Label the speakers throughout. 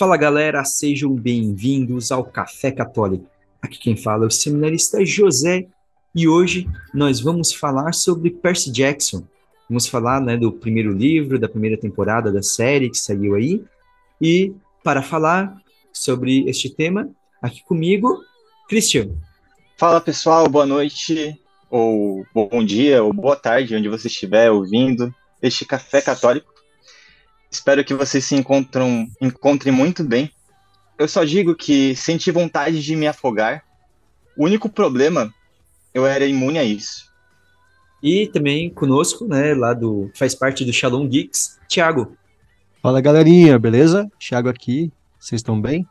Speaker 1: Fala galera, sejam bem-vindos ao Café Católico. Aqui quem fala é o seminarista José e hoje nós vamos falar sobre Percy Jackson. Vamos falar né, do primeiro livro, da primeira temporada da série que saiu aí. E para falar sobre este tema, aqui comigo, Christian.
Speaker 2: Fala pessoal, boa noite, ou bom dia, ou boa tarde, onde você estiver ouvindo este Café Católico. Espero que vocês se encontram, encontrem muito bem. Eu só digo que senti vontade de me afogar. O único problema, eu era imune a isso.
Speaker 1: E também conosco, né, lá do faz parte do Shalom Geeks, Thiago.
Speaker 3: Fala galerinha, beleza? Thiago aqui. Vocês estão bem?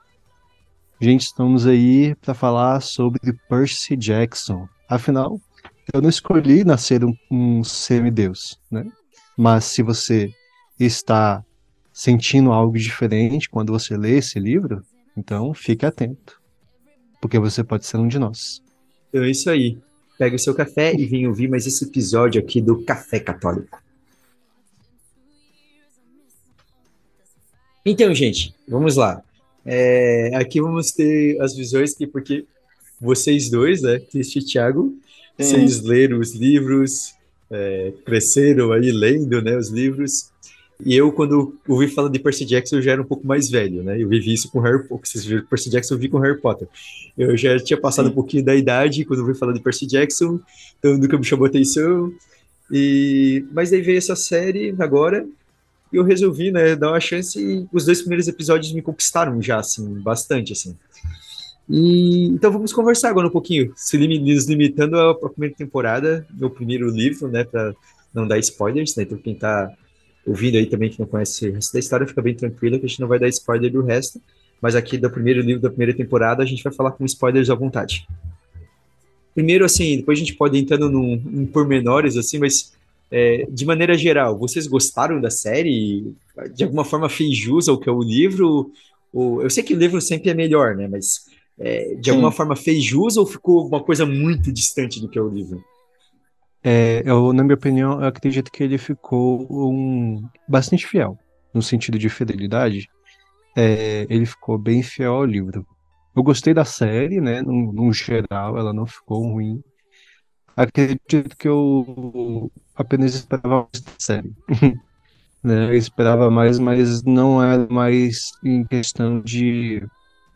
Speaker 3: Gente, estamos aí para falar sobre Percy Jackson. Afinal, eu não escolhi nascer um, um semideus, né? Mas se você está sentindo algo diferente quando você lê esse livro, então fique atento, porque você pode ser um de nós.
Speaker 1: Então é isso aí. Pega o seu café e vem ouvir mais esse episódio aqui do Café Católico. Então, gente, vamos lá. É, aqui vamos ter as visões que, porque vocês dois, né, Cristi e Thiago, vocês leram os livros, é, cresceram aí lendo, né, os livros, e eu, quando ouvi falar de Percy Jackson, eu já era um pouco mais velho, né? Eu vivi isso com Harry Potter. Vocês viram Percy Jackson, eu vi com Harry Potter. Eu já tinha passado Sim. um pouquinho da idade quando ouvi falar de Percy Jackson, então nunca me chamou atenção. E... Mas daí veio essa série agora, e eu resolvi, né, dar uma chance, e os dois primeiros episódios me conquistaram já, assim, bastante, assim. E, então vamos conversar agora um pouquinho, se nos limitando à primeira temporada, meu primeiro livro, né, para não dar spoilers, né, então quem tá ouvindo aí também que não conhece o resto da história, fica bem tranquilo que a gente não vai dar spoiler do resto, mas aqui do primeiro livro da primeira temporada a gente vai falar com spoilers à vontade. Primeiro, assim, depois a gente pode ir entrando num, em pormenores, assim, mas é, de maneira geral, vocês gostaram da série? De alguma forma fez jus ao que é o livro? Ou, eu sei que o livro sempre é melhor, né? Mas é, de Sim. alguma forma fez jus ou ficou uma coisa muito distante do que é o livro?
Speaker 3: É, eu, na minha opinião, eu acredito que ele ficou um, bastante fiel, no sentido de fidelidade. É, ele ficou bem fiel ao livro. Eu gostei da série, né? No, no geral, ela não ficou ruim. Acredito que eu apenas esperava mais da série. né? Eu esperava mais, mas não era mais em questão de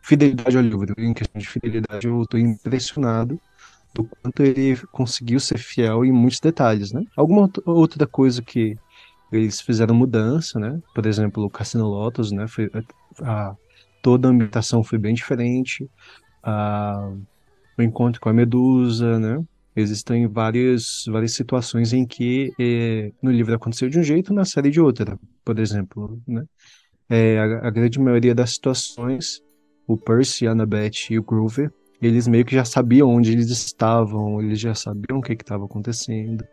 Speaker 3: fidelidade ao livro. Em questão de fidelidade, eu estou impressionado do quanto ele conseguiu ser fiel em muitos detalhes, né? Alguma outra coisa que eles fizeram mudança, né? Por exemplo, o Cassino Lotus, né? Foi, a, a, toda a ambientação foi bem diferente. A, o encontro com a Medusa, né? Existem várias, várias situações em que é, no livro aconteceu de um jeito, na série de outra, por exemplo, né? É, a, a grande maioria das situações, o Percy, a Annabeth e o Grover eles meio que já sabiam onde eles estavam, eles já sabiam o que estava acontecendo.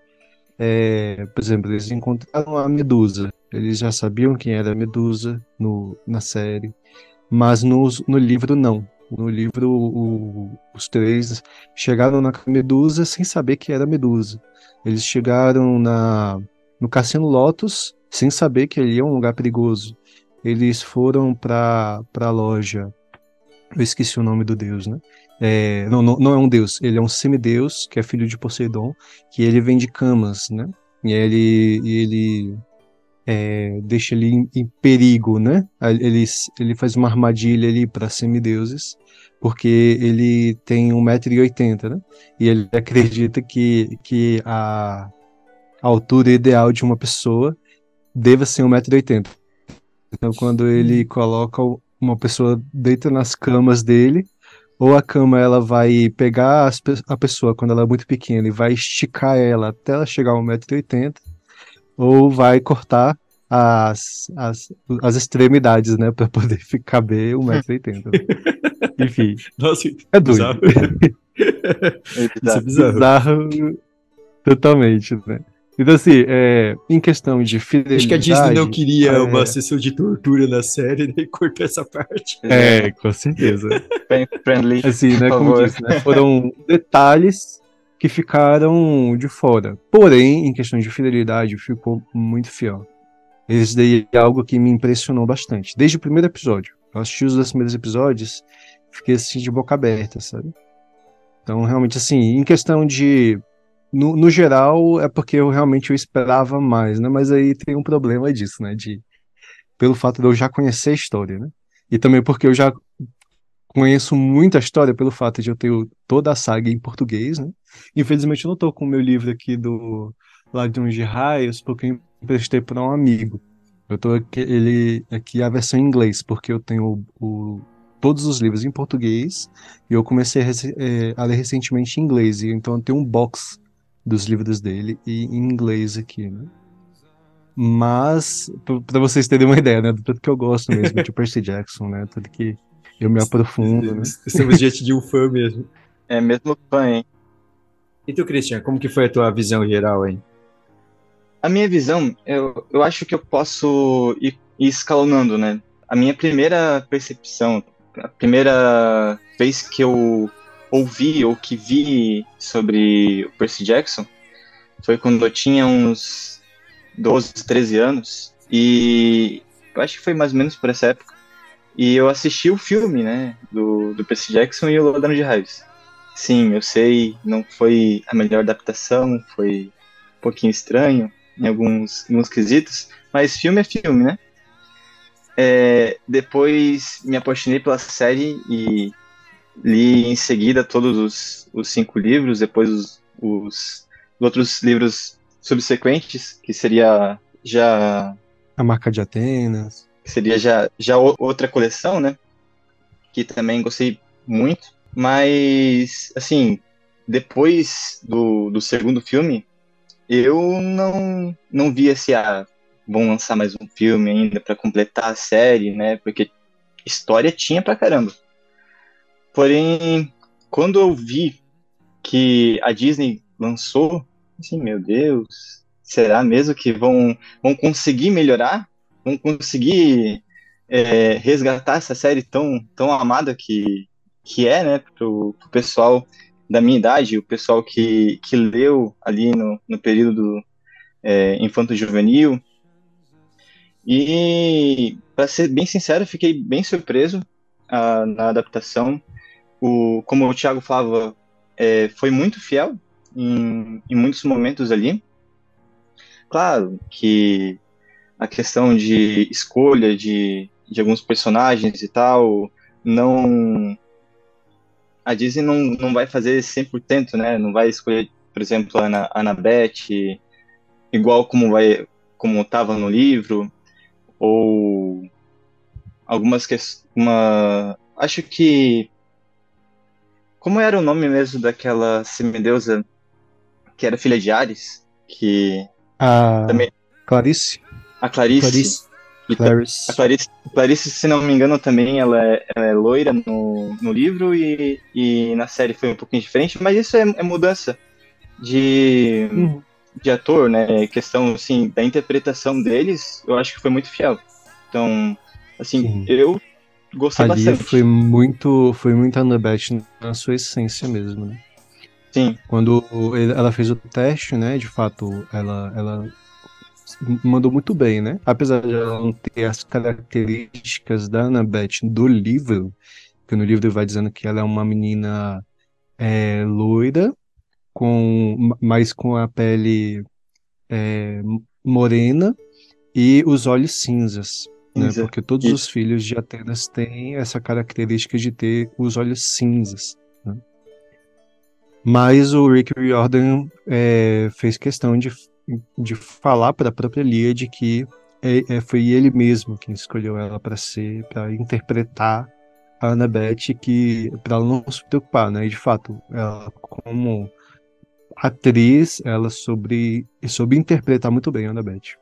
Speaker 3: É, por exemplo, eles encontraram a Medusa, eles já sabiam quem era a Medusa no, na série, mas no, no livro não. No livro, o, os três chegaram na Medusa sem saber que era Medusa. Eles chegaram na, no Cassino Lotus sem saber que ali é um lugar perigoso. Eles foram para a loja eu esqueci o nome do deus, né? É, não, não, não, é um deus, ele é um semideus, que é filho de Poseidon, que ele vem de camas, né? E ele, ele é, deixa ele em, em, perigo, né? Ele, ele faz uma armadilha ali para semideuses, porque ele tem 1,80m, né? E ele acredita que, que a, a altura ideal de uma pessoa deva ser 1,80m. Então, quando ele coloca uma pessoa deita nas camas dele, ou a cama ela vai pegar as, a pessoa quando ela é muito pequena e vai esticar ela até ela chegar a 1,80m, ou vai cortar as, as, as extremidades, né, para poder caber 1,80m. Enfim.
Speaker 1: Nossa,
Speaker 3: é doido. Bizarro. é bizarro. bizarro totalmente, né? Então, assim, é, em questão de fidelidade...
Speaker 1: Acho que a Disney não queria é... uma sessão de tortura na série, nem cortou essa parte.
Speaker 3: É, com certeza.
Speaker 2: Friendly,
Speaker 3: assim, né, como disse, né, foram detalhes que ficaram de fora. Porém, em questão de fidelidade, ficou muito fiel. Isso daí é algo que me impressionou bastante, desde o primeiro episódio. Eu assisti os dois primeiros episódios, fiquei assim de boca aberta, sabe? Então, realmente, assim, em questão de. No, no geral, é porque eu realmente eu esperava mais, né? Mas aí tem um problema disso, né? De, pelo fato de eu já conhecer a história, né? E também porque eu já conheço muita história pelo fato de eu ter toda a saga em português, né? Infelizmente eu não tô com o meu livro aqui do Ladrões de Raios, porque eu emprestei para um amigo. Eu tô aqui, ele, aqui a versão em inglês, porque eu tenho o, o, todos os livros em português e eu comecei a, é, a, ler recentemente em inglês, e então eu tenho um box dos livros dele e em inglês aqui, né? Mas, para vocês terem uma ideia, né, do tanto que eu gosto mesmo de Percy Jackson, né, tudo que eu me aprofundo, né?
Speaker 1: Estamos diante de um fã mesmo.
Speaker 2: É mesmo fã, hein?
Speaker 1: E tu, Christian, como que foi a tua visão geral, hein?
Speaker 2: A minha visão, eu, eu acho que eu posso ir, ir escalonando, né? A minha primeira percepção, a primeira vez que eu ouvi ou que vi sobre o Percy Jackson foi quando eu tinha uns 12, 13 anos. E acho que foi mais ou menos por essa época. E eu assisti o filme, né, do, do Percy Jackson e o Ladrão de Raios. Sim, eu sei, não foi a melhor adaptação, foi um pouquinho estranho em alguns, alguns quesitos, mas filme é filme, né? É, depois me apaixonei pela série e li em seguida todos os, os cinco livros, depois os, os outros livros subsequentes, que seria já...
Speaker 3: A Marca de Atenas
Speaker 2: seria já, já outra coleção, né? Que também gostei muito. Mas, assim, depois do, do segundo filme, eu não, não vi esse, ah, vão lançar mais um filme ainda para completar a série, né? Porque história tinha pra caramba. Porém, quando eu vi que a Disney lançou, assim, meu Deus, será mesmo que vão, vão conseguir melhorar vão conseguir é, resgatar essa série tão, tão amada que, que é, né, pro, pro pessoal da minha idade, o pessoal que, que leu ali no, no período é, infanto-juvenil. E, para ser bem sincero, fiquei bem surpreso a, na adaptação. O, como o Thiago falava, é, foi muito fiel em, em muitos momentos ali. Claro que a questão de escolha de, de alguns personagens e tal, não. A Disney não, não vai fazer 100%, né? Não vai escolher, por exemplo, a Ana, Annabeth igual como vai como estava no livro, ou algumas questões. Uma, acho que. Como era o nome mesmo daquela semideusa que era filha de Ares? Que.
Speaker 3: A também... Clarice?
Speaker 2: A Clarice. Clarice. Clarice. A Clarice, Clarice, se não me engano, também ela é, ela é loira no, no livro e, e na série foi um pouquinho diferente, mas isso é, é mudança de, uhum. de ator, né? Questão, assim, da interpretação deles, eu acho que foi muito fiel. Então, assim, Sim. eu gostei
Speaker 3: Ali
Speaker 2: bastante.
Speaker 3: foi muito, foi muito Annabeth na sua essência mesmo, né?
Speaker 2: Sim.
Speaker 3: Quando ela fez o teste, né, de fato, ela, ela mandou muito bem, né? Apesar de ela não ter as características da Annabeth do livro, que no livro vai dizendo que ela é uma menina é, loira, com, mais com a pele é, morena e os olhos cinzas. Né? Porque todos Isso. os filhos de Atenas têm essa característica de ter os olhos cinzas. Né? Mas o Rick Riordan é, fez questão de de falar para a própria Lia de que é, é, foi ele mesmo quem escolheu ela para ser, para interpretar a Annabeth, que para ela não se preocupar, né? E de fato, ela como atriz, ela sobre soube interpretar muito bem a Annabeth.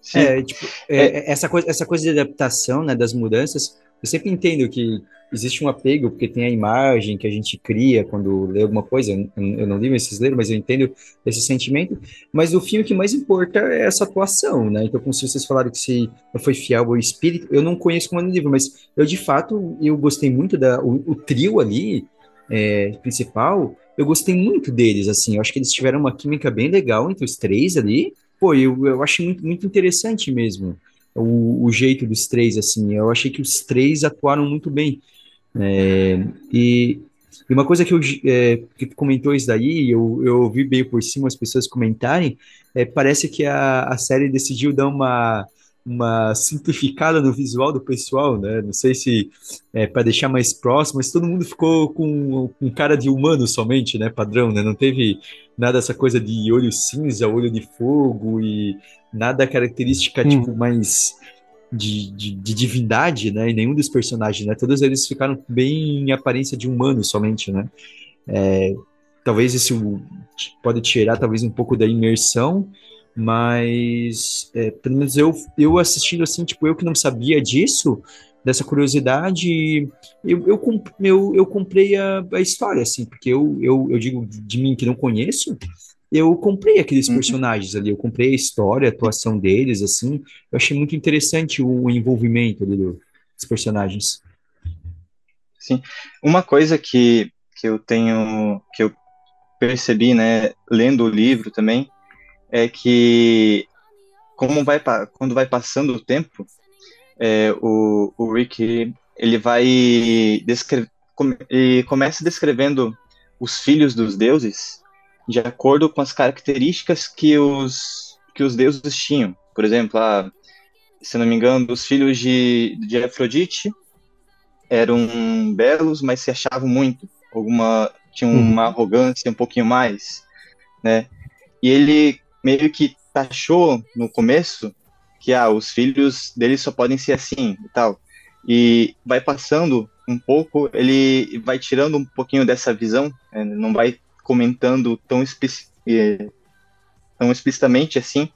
Speaker 1: Sim. É, tipo, é, é, essa coisa, essa coisa de adaptação, né, das mudanças, eu sempre entendo que existe um apego, porque tem a imagem que a gente cria quando lê alguma coisa. Eu, não li esses livros, mas eu entendo esse sentimento. Mas o filme que mais importa é essa atuação, né? Então, como se vocês falaram que se foi fiel ao espírito, eu não conheço como é no livro, mas eu de fato eu gostei muito da o, o trio ali é, principal. Eu gostei muito deles, assim. Eu acho que eles tiveram uma química bem legal entre os três ali. Pô, eu, eu acho muito, muito interessante mesmo o, o, jeito dos três, assim. Eu achei que os três atuaram muito bem. É, e, e, uma coisa que eu é, que tu comentou isso daí, eu, eu ouvi bem por cima as pessoas comentarem, é, parece que a, a série decidiu dar uma uma simplificada no visual do pessoal, né? Não sei se é para deixar mais próximo, mas todo mundo ficou com, com cara de humano somente, né? Padrão, né? Não teve nada dessa coisa de olho cinza, olho de fogo e nada característica, hum. tipo, mais de, de, de, divindade, né? E nenhum dos personagens, né? Todos eles ficaram bem em aparência de humano somente, né? É, talvez isso pode tirar talvez um pouco da imersão, mas é, pelo menos eu, eu assistindo assim, tipo, eu que não sabia disso, dessa curiosidade, eu, eu, eu, eu comprei a, a história, assim, porque eu, eu, eu digo de mim que não conheço, eu comprei aqueles uhum. personagens ali, eu comprei a história, a atuação deles, assim, eu achei muito interessante o, o envolvimento ali do, dos personagens.
Speaker 2: Sim, uma coisa que, que eu tenho, que eu percebi, né, lendo o livro também, é que como vai quando vai passando o tempo, é, o, o Rick ele vai descrever ele começa descrevendo os filhos dos deuses de acordo com as características que os que os deuses tinham. Por exemplo, a, se não me engano, os filhos de, de Afrodite eram belos, mas se achavam muito. Alguma tinham uhum. uma arrogância um pouquinho mais, né? E ele meio que taxou no começo que ah, os filhos dele só podem ser assim e tal. E vai passando um pouco, ele vai tirando um pouquinho dessa visão, né, não vai comentando tão, é, tão explicitamente assim,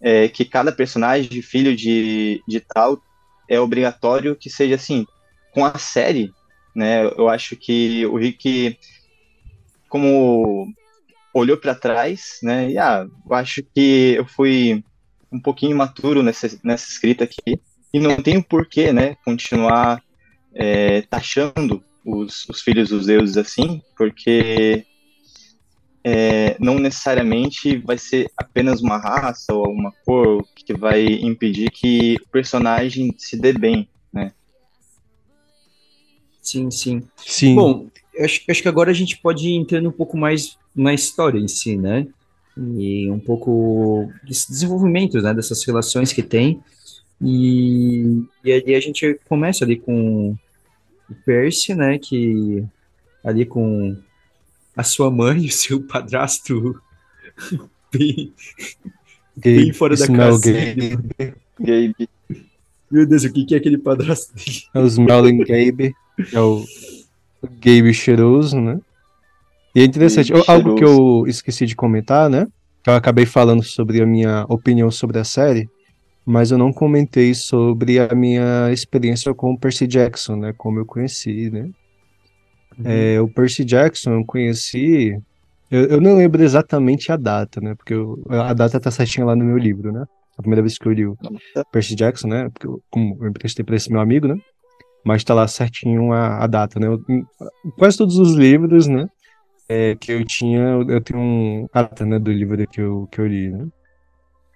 Speaker 2: é, que cada personagem, filho de, de tal, é obrigatório que seja assim. Com a série, né, eu acho que o Rick, como olhou para trás, né? E ah, eu acho que eu fui um pouquinho imaturo nessa, nessa escrita aqui e não tenho porquê, né? Continuar é, taxando os, os, filhos dos deuses assim, porque é, não necessariamente vai ser apenas uma raça ou uma cor que vai impedir que o personagem se dê bem, né?
Speaker 1: Sim, sim. Sim. Bom, acho, acho que agora a gente pode ir entrando um pouco mais na história em si, né? E um pouco dos desenvolvimentos, né, dessas relações que tem. E, e ali a gente começa ali com o Percy, né, que ali com a sua mãe e o seu padrasto bem, bem fora da casa.
Speaker 2: Gabe. Gabe.
Speaker 1: Meu Deus, o que, que é aquele padrasto dele?
Speaker 3: É o Smelling Gabe, é o Gabe cheiroso, né? E é interessante, eu, algo que eu esqueci de comentar, né? Eu acabei falando sobre a minha opinião sobre a série, mas eu não comentei sobre a minha experiência com o Percy Jackson, né? Como eu conheci, né? Uhum. É, o Percy Jackson eu conheci. Eu, eu, não lembro exatamente a data, né? Porque eu, a data tá certinha lá no meu livro, né? A primeira vez que eu li o Percy Jackson, né? Porque eu, como eu emprestei para esse meu amigo, né? Mas tá lá certinho a, a data, né? Eu, quase todos os livros, né? É, que eu tinha, eu tenho um ata, né, do livro que eu, que eu li, né?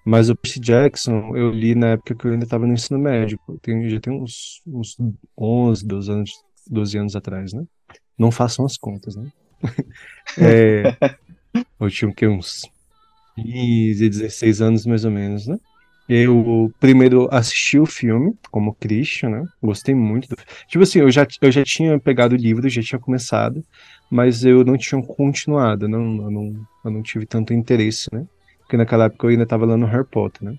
Speaker 3: Mas o Percy Jackson eu li na época que eu ainda estava no ensino médio, já tem uns, uns 11, 12 anos, 12 anos atrás, né? Não façam as contas, né? é, eu tinha que, uns 15, 16 anos mais ou menos, né? Eu primeiro assisti o filme como Christian, né? Gostei muito do Tipo assim, eu já, eu já tinha pegado o livro, já tinha começado, mas eu não tinha continuado, não, eu, não, eu não tive tanto interesse, né? Porque naquela época eu ainda estava lendo Harry Potter, né?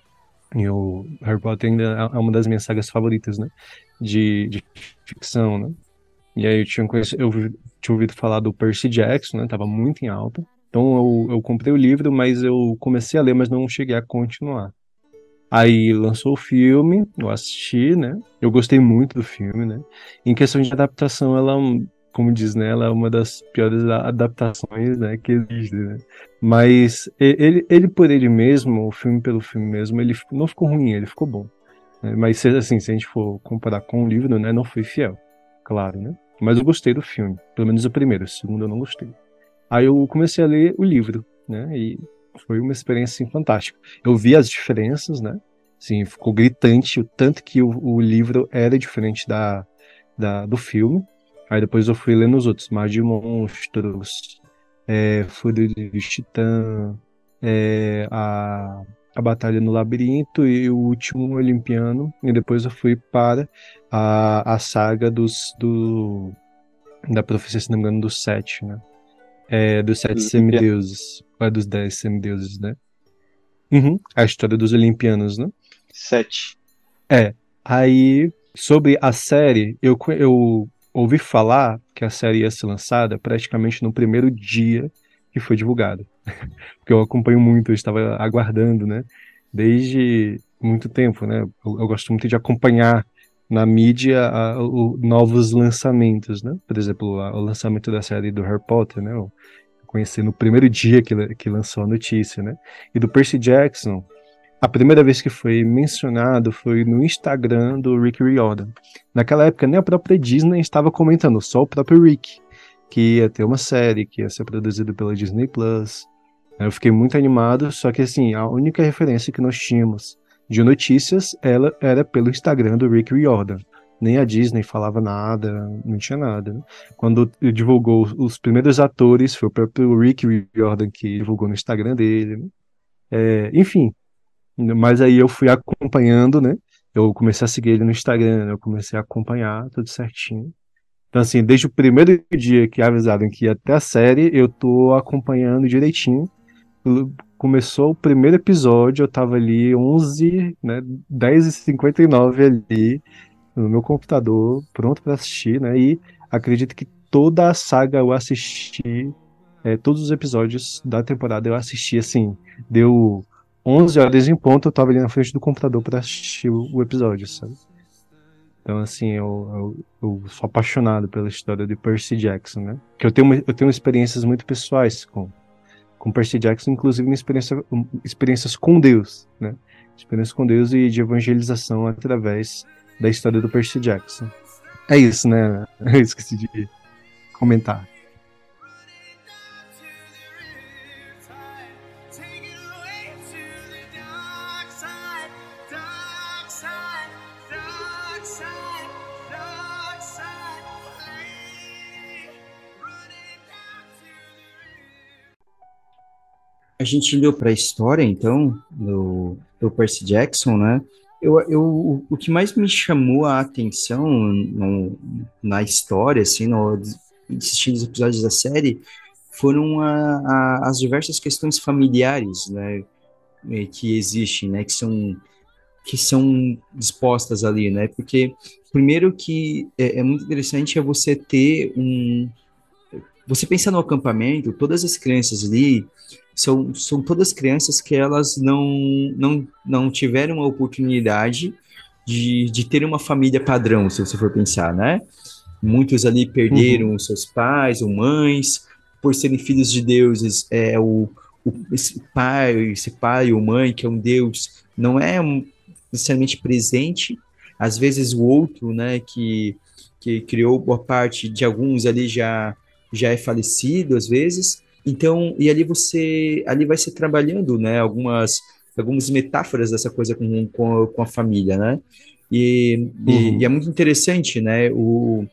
Speaker 3: E o Harry Potter ainda é uma das minhas sagas favoritas, né? De, de ficção, né? E aí eu tinha, conhecido, eu tinha ouvido falar do Percy Jackson, né? Tava muito em alta. Então eu, eu comprei o livro, mas eu comecei a ler, mas não cheguei a continuar. Aí lançou o filme, eu assisti, né? Eu gostei muito do filme, né? Em questão de adaptação, ela como diz nela, né, é uma das piores adaptações né, que existe. Né? Mas ele, ele por ele mesmo, o filme pelo filme mesmo, ele não ficou ruim, ele ficou bom. Né? Mas assim, se a gente for comparar com o livro, né, não foi fiel, claro, né? Mas eu gostei do filme, pelo menos o primeiro, o segundo eu não gostei. Aí eu comecei a ler o livro, né? E foi uma experiência assim, fantástica. Eu vi as diferenças, né? Sim, ficou gritante o tanto que o, o livro era diferente da, da, do filme. Aí depois eu fui lendo os outros, Mar de Monstros, é, Fúria de Titã, é, a, a Batalha no Labirinto e o último Olimpiano. E depois eu fui para a, a saga dos, do, da profecia, se não me engano, dos sete, né? É, dos sete semideuses. Ou é dos dez semideuses, né? Uhum, a história dos olimpianos, né?
Speaker 2: Sete.
Speaker 3: É. Aí, sobre a série, eu, eu ouvi falar que a série ia ser lançada praticamente no primeiro dia que foi divulgado. Porque eu acompanho muito, eu estava aguardando, né? Desde muito tempo, né? Eu, eu gosto muito de acompanhar na mídia a, o, novos lançamentos, né? Por exemplo, a, o lançamento da série do Harry Potter, né? Eu conheci no primeiro dia que, que lançou a notícia, né? E do Percy Jackson, a primeira vez que foi mencionado foi no Instagram do Rick Riordan. Naquela época, nem a própria Disney estava comentando, só o próprio Rick, que ia ter uma série, que ia ser produzida pela Disney Plus. Eu fiquei muito animado, só que assim, a única referência que nós tínhamos de notícias ela era pelo Instagram do Rick Riordan. Nem a Disney falava nada, não tinha nada. Né? Quando divulgou os primeiros atores, foi o próprio Rick Riordan que divulgou no Instagram dele. Né? É, enfim, mas aí eu fui acompanhando, né? Eu comecei a seguir ele no Instagram, eu comecei a acompanhar tudo certinho. Então, assim, desde o primeiro dia que avisaram que ia ter a série, eu tô acompanhando direitinho. Começou o primeiro episódio, eu tava ali 11, né, 10h59 ali, no meu computador, pronto para assistir, né? E acredito que toda a saga eu assisti, é, todos os episódios da temporada eu assisti, assim, deu 11 horas em ponto, eu tava ali na frente do computador para assistir o, o, episódio, sabe? Então, assim, eu, eu, eu, sou apaixonado pela história de Percy Jackson, né? Que eu tenho, eu tenho experiências muito pessoais com, com Percy Jackson, inclusive experiência, experiências com Deus, né? Experiências com Deus e de evangelização através da história do Percy Jackson. É isso, né? Eu esqueci de comentar.
Speaker 1: Gente indo para a história, então, do, do Percy Jackson, né? Eu, eu, o que mais me chamou a atenção no, na história, assim, no, assistindo os episódios da série, foram a, a, as diversas questões familiares, né, que existem, né, que são que são dispostas ali, né, porque primeiro que é, é muito interessante é você ter um, você pensa no acampamento, todas as crianças ali são, são todas crianças que elas não, não, não tiveram a oportunidade de, de ter uma família padrão, se você for pensar, né? Muitos ali perderam uhum. seus pais ou mães, por serem filhos de deuses, é o, o esse pai, esse pai ou mãe que é um deus, não é necessariamente presente. Às vezes o outro, né, que, que criou boa parte de alguns ali já já é falecido às vezes. Então, e ali você, ali vai se trabalhando, né, algumas, algumas metáforas dessa coisa com, com, com a família, né, e, uhum. e, e, é muito interessante, né, o,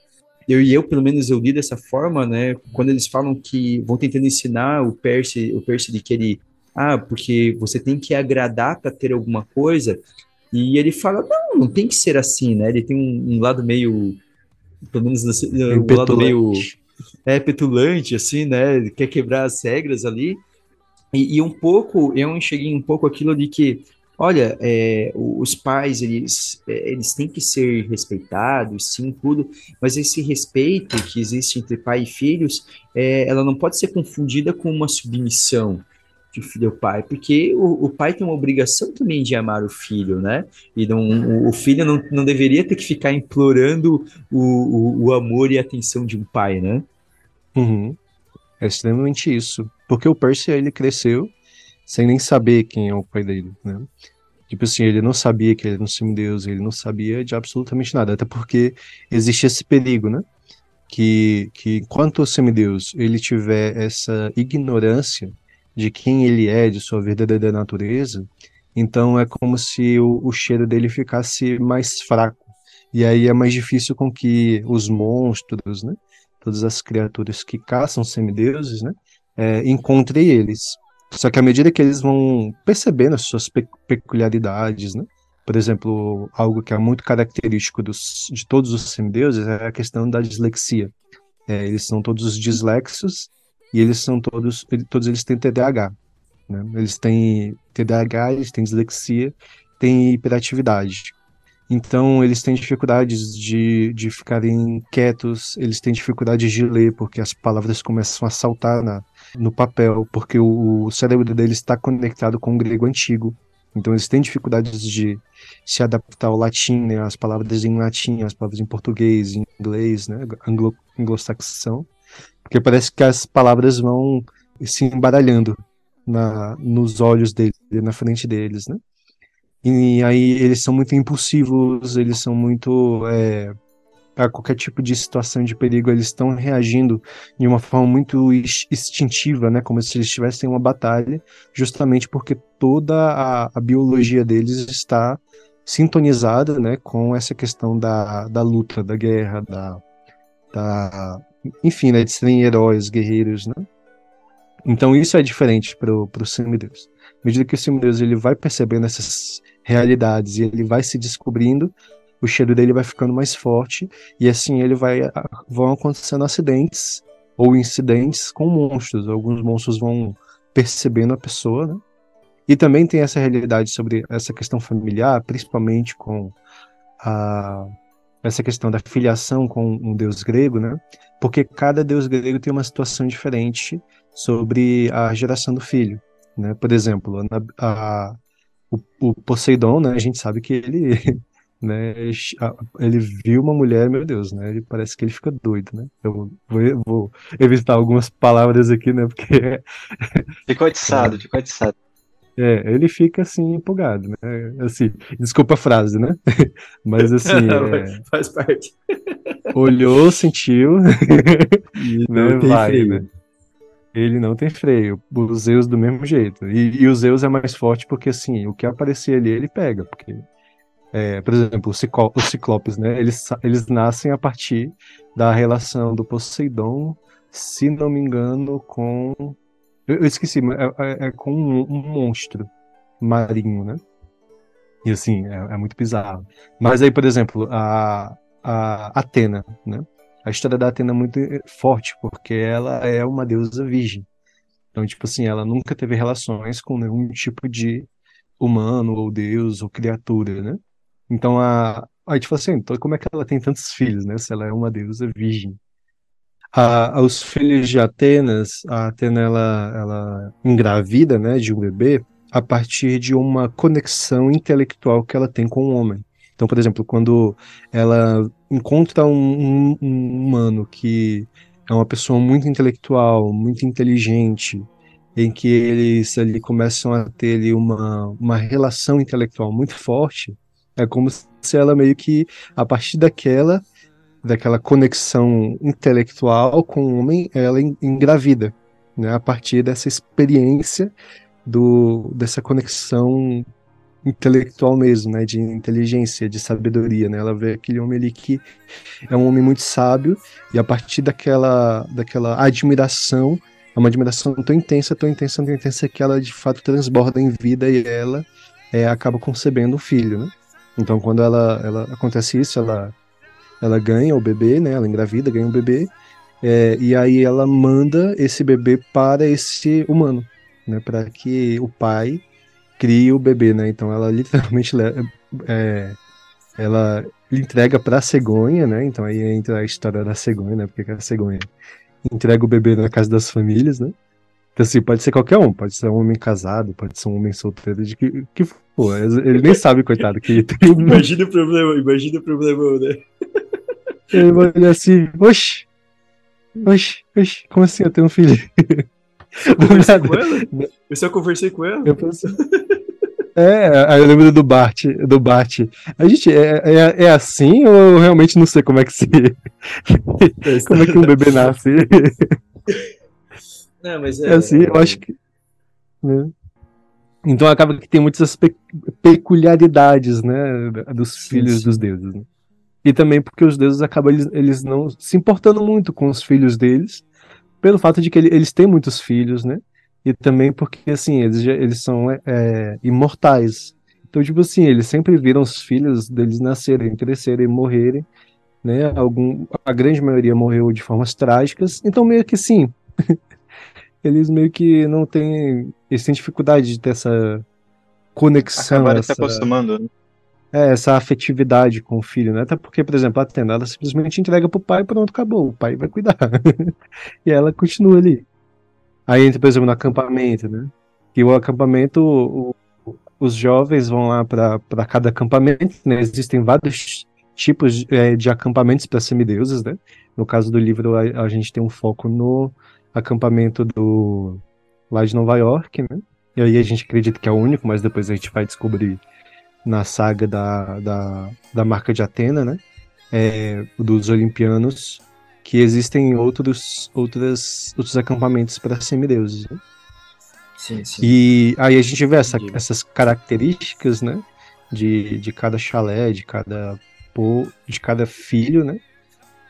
Speaker 1: eu e eu, pelo menos, eu li dessa forma, né, quando eles falam que vão tentando ensinar o Percy, o Percy de que ele, ah, porque você tem que agradar para ter alguma coisa, e ele fala, não, não tem que ser assim, né, ele tem um, um lado meio, pelo menos, um lado meio é petulante, assim, né? Quer quebrar as regras ali. E, e um pouco, eu enxerguei um pouco aquilo de que, olha, é, os pais, eles, é, eles têm que ser respeitados, sim, tudo, mas esse respeito que existe entre pai e filhos, é, ela não pode ser confundida com uma submissão de filho ao pai, porque o, o, pai tem uma obrigação também de amar o filho, né? E não, o, filho não, não deveria ter que ficar implorando o, o, o amor e a atenção de um pai, né?
Speaker 3: Uhum. É extremamente isso. Porque o Percy, ele cresceu sem nem saber quem é o pai dele, né? Tipo assim, ele não sabia que ele era um semideus, ele não sabia de absolutamente nada, até porque existe esse perigo, né? Que, que enquanto o semideus ele tiver essa ignorância de quem ele é, de sua verdadeira natureza, Então é como se o, o cheiro dele ficasse mais fraco. E aí é mais difícil com que os monstros, né? Todas as criaturas que caçam semideuses, né? É, encontrem eles. Só que à medida que eles vão percebendo as suas pe peculiaridades, né? Por exemplo, algo que é muito característico dos, de todos os semideuses é a questão da dislexia. É, eles são todos dislexos e eles são todos, todos eles têm TDAH. Né? Eles têm TDAH, eles têm dislexia, têm hiperatividade. Então, eles têm dificuldades de, de ficarem quietos, eles têm dificuldades de ler, porque as palavras começam a saltar na, no papel, porque o, o cérebro deles está conectado com o grego antigo. Então, eles têm dificuldades de se adaptar ao latim, né, as palavras em latim, as palavras em português, em inglês, né, anglo, anglo-saxão, porque parece que as palavras vão se embaralhando na, nos olhos dele, na frente deles, né? E aí eles são muito impulsivos, eles são muito. É, a qualquer tipo de situação de perigo, eles estão reagindo de uma forma muito instintiva, né? Como se eles estivessem em uma batalha, justamente porque toda a, a biologia deles está sintonizada, né? Com essa questão da, da luta, da guerra, da. da enfim, né? De serem heróis, guerreiros, né? Então isso é diferente para o semideus. À medida que o semideus ele vai percebendo essas realidades e ele vai se descobrindo, o cheiro dele vai ficando mais forte e assim ele vai vão acontecendo acidentes ou incidentes com monstros. Alguns monstros vão percebendo a pessoa, né? E também tem essa realidade sobre essa questão familiar, principalmente com a essa questão da filiação com um deus grego, né? Porque cada deus grego tem uma situação diferente sobre a geração do filho, né? Por exemplo, na, a, o, o Poseidon, né? A gente sabe que ele, né? Ele viu uma mulher, meu Deus, né? Ele parece que ele fica doido, né? Eu vou, vou evitar algumas palavras aqui, né? Porque
Speaker 2: ficou atiçado, ficou atiçado.
Speaker 3: É, ele fica assim empolgado, né? Assim, desculpa a frase, né? Mas assim, é...
Speaker 1: faz parte.
Speaker 3: Olhou, sentiu, e né? vai, né? Ele não tem freio. Os Zeus do mesmo jeito. E, e o Zeus é mais forte porque, assim, o que aparecer ali, ele pega. Porque, é, por exemplo, os, ciclo, os Ciclopes, né? Eles, eles nascem a partir da relação do Poseidon, se não me engano, com. Eu, eu esqueci, é, é, é com um, um, monstro marinho, né? E assim, é, é muito bizarro. Mas aí, por exemplo, a, a Atena, né? A história da Atena é muito eh, forte, porque ela é uma deusa virgem. Então, tipo assim, ela nunca teve relações com nenhum tipo de humano, ou deus, ou criatura, né? Então, a, a gente fala assim, então como é que ela tem tantos filhos, né? Se ela é uma deusa virgem. A, os filhos de Atenas, a Atena, ela, ela engravida, né, de um bebê a partir de uma conexão intelectual que ela tem com o homem. Então, por exemplo, quando ela encontra um, um, um humano que é uma pessoa muito intelectual, muito inteligente, em que eles ali começam a ter ali uma, uma relação intelectual muito forte, é como se ela meio que, a partir daquela, daquela conexão intelectual com o homem, ela engravida, né? A partir dessa experiência do, dessa conexão intelectual mesmo, né, de inteligência, de sabedoria, né? Ela vê aquele homem ali que é um homem muito sábio e a partir daquela daquela admiração, é uma admiração tão intensa, tão intensa, tão intensa que ela de fato transborda em vida e ela é, acaba concebendo um filho, né? Então quando ela, ela acontece isso, ela ela ganha o bebê, né? Ela engravida, ganha o bebê é, e aí ela manda esse bebê para esse humano, né? Para que o pai cria o bebê, né? Então ela literalmente é, ela entrega para a cegonha, né? Então aí entra a história da cegonha, né? Porque a cegonha entrega o bebê na casa das famílias, né? Então assim, pode ser qualquer um, pode ser um homem casado, pode ser um homem solteiro, de que, que for. Ele nem sabe, coitado, que tem...
Speaker 1: Imagina o problema, imagina o problema, né?
Speaker 3: Ele vai olhar assim, oxi, oxi, oxi, como assim eu tenho um filho?
Speaker 1: Eu conversei com ela? Eu só conversei com ela? Eu pensei...
Speaker 3: É, eu lembro do Bart, do Bart. A gente, é, é, é, assim ou eu realmente não sei como é que se. como é que um bebê nasce?
Speaker 1: Não, mas é.
Speaker 3: É assim, eu acho que. Né? Então acaba que tem muitas pe peculiaridades, né, dos sim, filhos sim. dos deuses. Né? E também porque os deuses acabam eles, eles não se importando muito com os filhos deles, pelo fato de que ele, eles têm muitos filhos, né? E também porque, assim, eles, eles são é, imortais. Então, tipo assim, eles sempre viram os filhos deles nascerem, crescerem, morrerem, né? Algum, a grande maioria morreu de formas trágicas. Então, meio que sim, eles meio que não têm, eles têm dificuldade de ter essa conexão.
Speaker 2: Acabaram
Speaker 3: essa...
Speaker 2: se acostumando. Né?
Speaker 3: É, essa afetividade com o filho, né? Até porque, por exemplo, a Atena, ela simplesmente entrega pro pai e pronto, acabou. O pai vai cuidar. e ela continua ali. Aí entra, por exemplo, no acampamento, né? E o acampamento, o, os jovens vão lá para cada acampamento, né? Existem vários tipos é, de acampamentos para semideuses, né? No caso do livro, a, a, gente tem um foco no acampamento do lá de Nova York, né? E aí a gente acredita que é o único, mas depois a gente vai descobrir na saga da, da, da marca de Atena, né? É, dos Olimpianos, que existem outros, outras, outros acampamentos para semideuses. Né?
Speaker 1: Sim, sim.
Speaker 3: E aí a gente vê essa, essas características, né? De, de cada chalé, de cada de cada filho, né?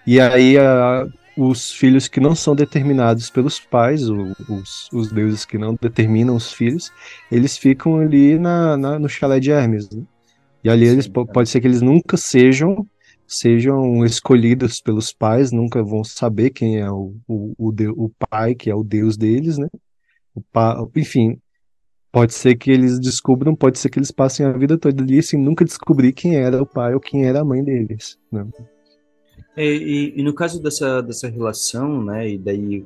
Speaker 3: E aí a, os filhos que não são determinados pelos pais, os, os deuses que não determinam os filhos, eles ficam ali na, na no chalé de Hermes. Né? E ali Sim, eles pode ser que eles nunca sejam sejam escolhidos pelos pais, nunca vão saber quem é o, o, o, o pai, que é o deus deles, né? O pa, enfim, pode ser que eles descubram, pode ser que eles passem a vida toda ali sem nunca descobrir quem era o pai ou quem era a mãe deles. Né?
Speaker 1: É, e, e, no caso dessa, dessa relação, né, e daí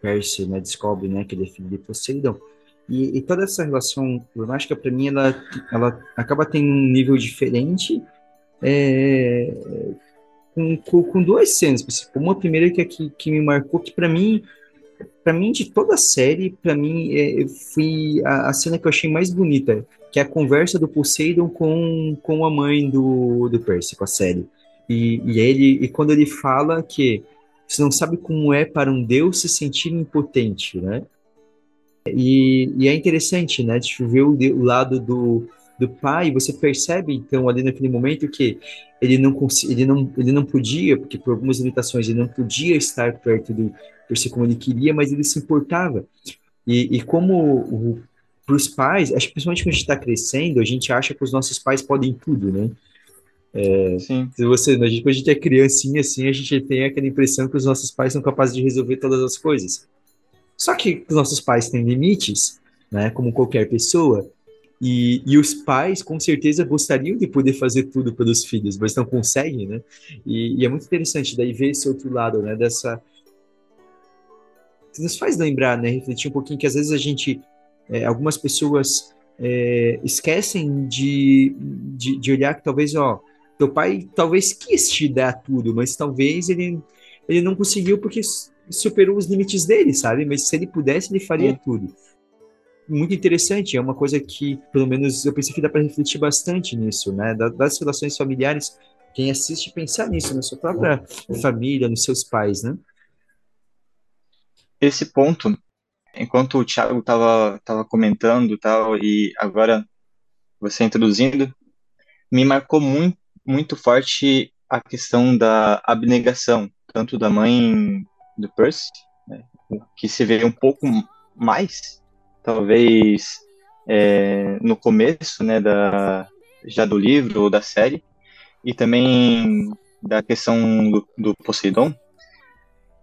Speaker 1: Percy né, descobre né, que ele é filho de Poseidon, e, e toda essa relação problemática, para mim, ela, ela acaba tendo um nível diferente é, com, com, com, duas cenas. Uma primeira que, que, que me marcou, que para mim, para mim, de toda a série, para mim, é, foi a, a, cena que eu achei mais bonita, que é a conversa do Poseidon com, com a mãe do, do Percy, com a série. E, e ele e quando ele fala que você não sabe como é para um Deus se sentir impotente, né? E, e é interessante, né? De ver o, o, lado do, do pai, você percebe então ali naquele momento que ele não ele não ele não podia, porque por algumas limitações ele não podia estar perto do Percy como ele queria, mas ele se importava. E, e como para os pais, acho que principalmente quando a gente está crescendo, a gente acha que os nossos pais podem tudo, né? É, Sim. Se você, a gente, quando a gente é criancinha, assim, a gente tem aquela impressão que os nossos pais são capazes de resolver todas as coisas. Só que os nossos pais têm limites, né, como qualquer pessoa, e, e os pais, com certeza, gostariam de poder fazer tudo pelos filhos, mas não conseguem, né? E, e é muito interessante daí ver esse outro lado, né, dessa... Nos faz lembrar, né, refletir um pouquinho que às vezes a gente, é, algumas pessoas é, esquecem de, de, de olhar que talvez, ó, teu pai talvez quis te dar tudo, mas talvez ele, ele não conseguiu porque superou os limites dele, sabe? Mas se ele pudesse, ele faria tudo. Muito interessante, é uma coisa que, pelo menos, eu pensei que dá para refletir bastante nisso, né? Das relações familiares, quem assiste pensar nisso, na sua própria família, nos seus pais, né?
Speaker 2: Esse ponto, enquanto o Thiago estava tava comentando tal, e agora você introduzindo, me marcou muito muito forte a questão da abnegação, tanto da mãe do Percy, né, que se vê um pouco mais, talvez é, no começo, né, da, já do livro ou da série, e também da questão do, do Poseidon.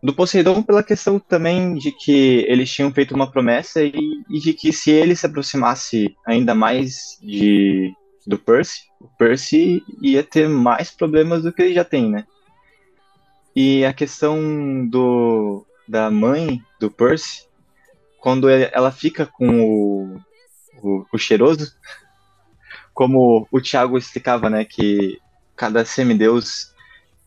Speaker 2: Do Poseidon pela questão também de que eles tinham feito uma promessa e, e de que se ele se aproximasse ainda mais de, do Percy, o Percy ia ter mais problemas do que ele já tem, né? E a questão do da mãe do Percy, quando ela fica com o, o, o cheiroso, como o Tiago explicava, né, que cada semideus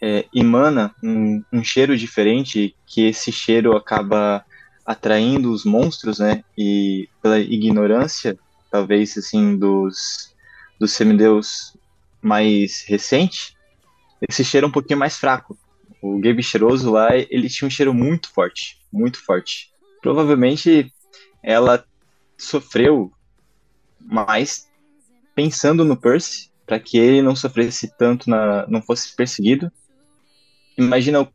Speaker 2: é, emana um, um, cheiro diferente, que esse cheiro acaba atraindo os monstros, né, e pela ignorância, talvez, assim, dos, do semideus mais recente, esse cheiro é um pouquinho mais fraco. O Gabe cheiroso lá, ele tinha um cheiro muito forte, muito forte. Provavelmente ela sofreu mas pensando no Percy, para que ele não sofresse tanto, na, não fosse perseguido. Imagina o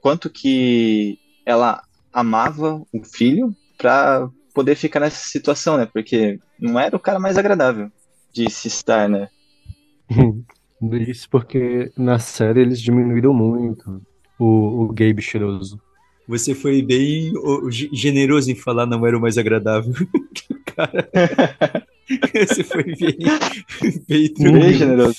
Speaker 2: quanto que ela amava o filho para poder ficar nessa situação, né? Porque não era o cara mais agradável de se estar, né?
Speaker 3: Isso porque na série eles diminuíram muito o, o Gabe cheiroso.
Speaker 1: Você foi bem generoso em falar não era o mais agradável. cara. Você foi bem, bem,
Speaker 2: bem generoso.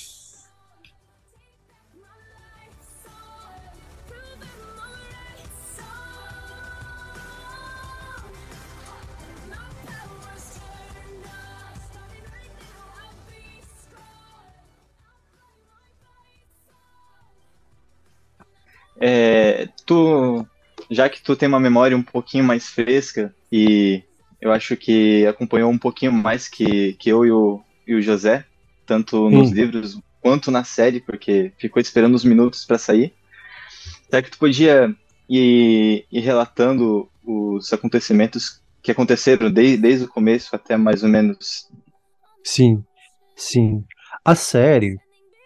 Speaker 2: É, tu, já que tu tem uma memória um pouquinho mais fresca e eu acho que acompanhou um pouquinho mais que, que eu e o, e o José, tanto nos hum. livros quanto na série, porque ficou esperando os minutos para sair. Será que tu podia ir, ir, relatando os acontecimentos que aconteceram desde, desde o começo até mais ou menos?
Speaker 3: Sim, sim. A série,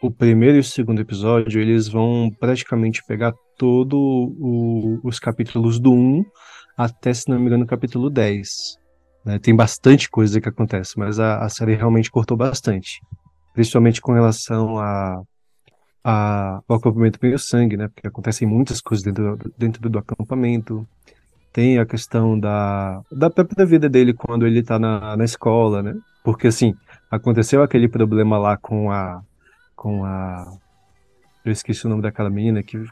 Speaker 3: o primeiro e o segundo episódio, eles vão praticamente pegar todo os capítulos do 1 até, se não me engano, o capítulo 10. Né? Tem bastante coisa que acontece, mas a, a série realmente cortou bastante. Principalmente com relação a, a, ao acampamento meio sangue, né? Porque acontecem muitas coisas dentro, dentro do acampamento. Tem a questão da, da própria vida dele quando ele tá na, na escola, né? Porque, assim, aconteceu aquele problema lá com a, com a. Eu esqueci o nome daquela menina que,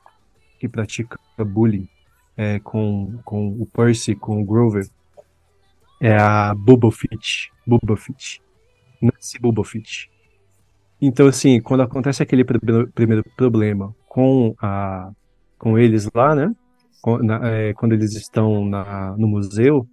Speaker 3: que pratica bullying é, com, com o Percy, com o Grover. É a Bubofit. Bubofit. Nancy Bubofit. Então, assim, quando acontece aquele primeiro problema com, a, com eles lá, né? Na, é, quando eles estão na, no museu,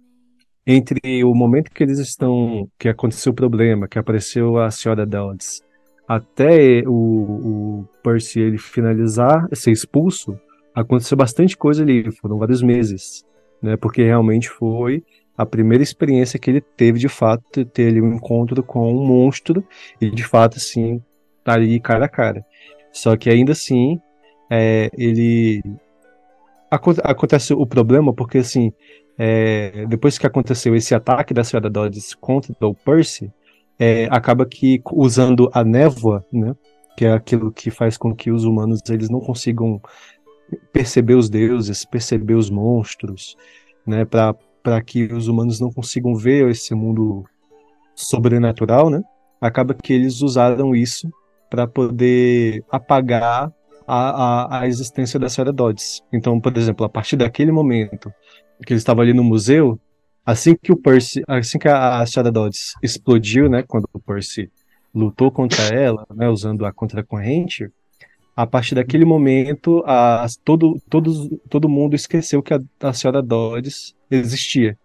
Speaker 3: entre o momento que eles estão, que aconteceu o problema, que apareceu a senhora Dodds, até o, o Percy ele finalizar, ser expulso, aconteceu bastante coisa ali, foram vários meses, né? Porque realmente foi a primeira experiência que ele teve de fato ter ali um encontro com um monstro e de fato assim tá ali cara a cara. Só que ainda assim é, ele acontece o problema porque assim é, depois que aconteceu esse ataque da senhora Dodds contra o Percy é, acaba que usando a névoa, né, que é aquilo que faz com que os humanos eles não consigam perceber os deuses, perceber os monstros, né, para que os humanos não consigam ver esse mundo sobrenatural, né? Acaba que eles usaram isso para poder apagar a, a, a, existência da Sarah Dodds. Então, por exemplo, a partir daquele momento que ele estava ali no museu, assim que o Percy, assim que a, a Sarah Dodds explodiu, né, quando o Percy lutou contra ela, né, usando a contracorrente, a partir daquele momento, a, todo, todos, todo mundo esqueceu que a, a senhora Dodds existia.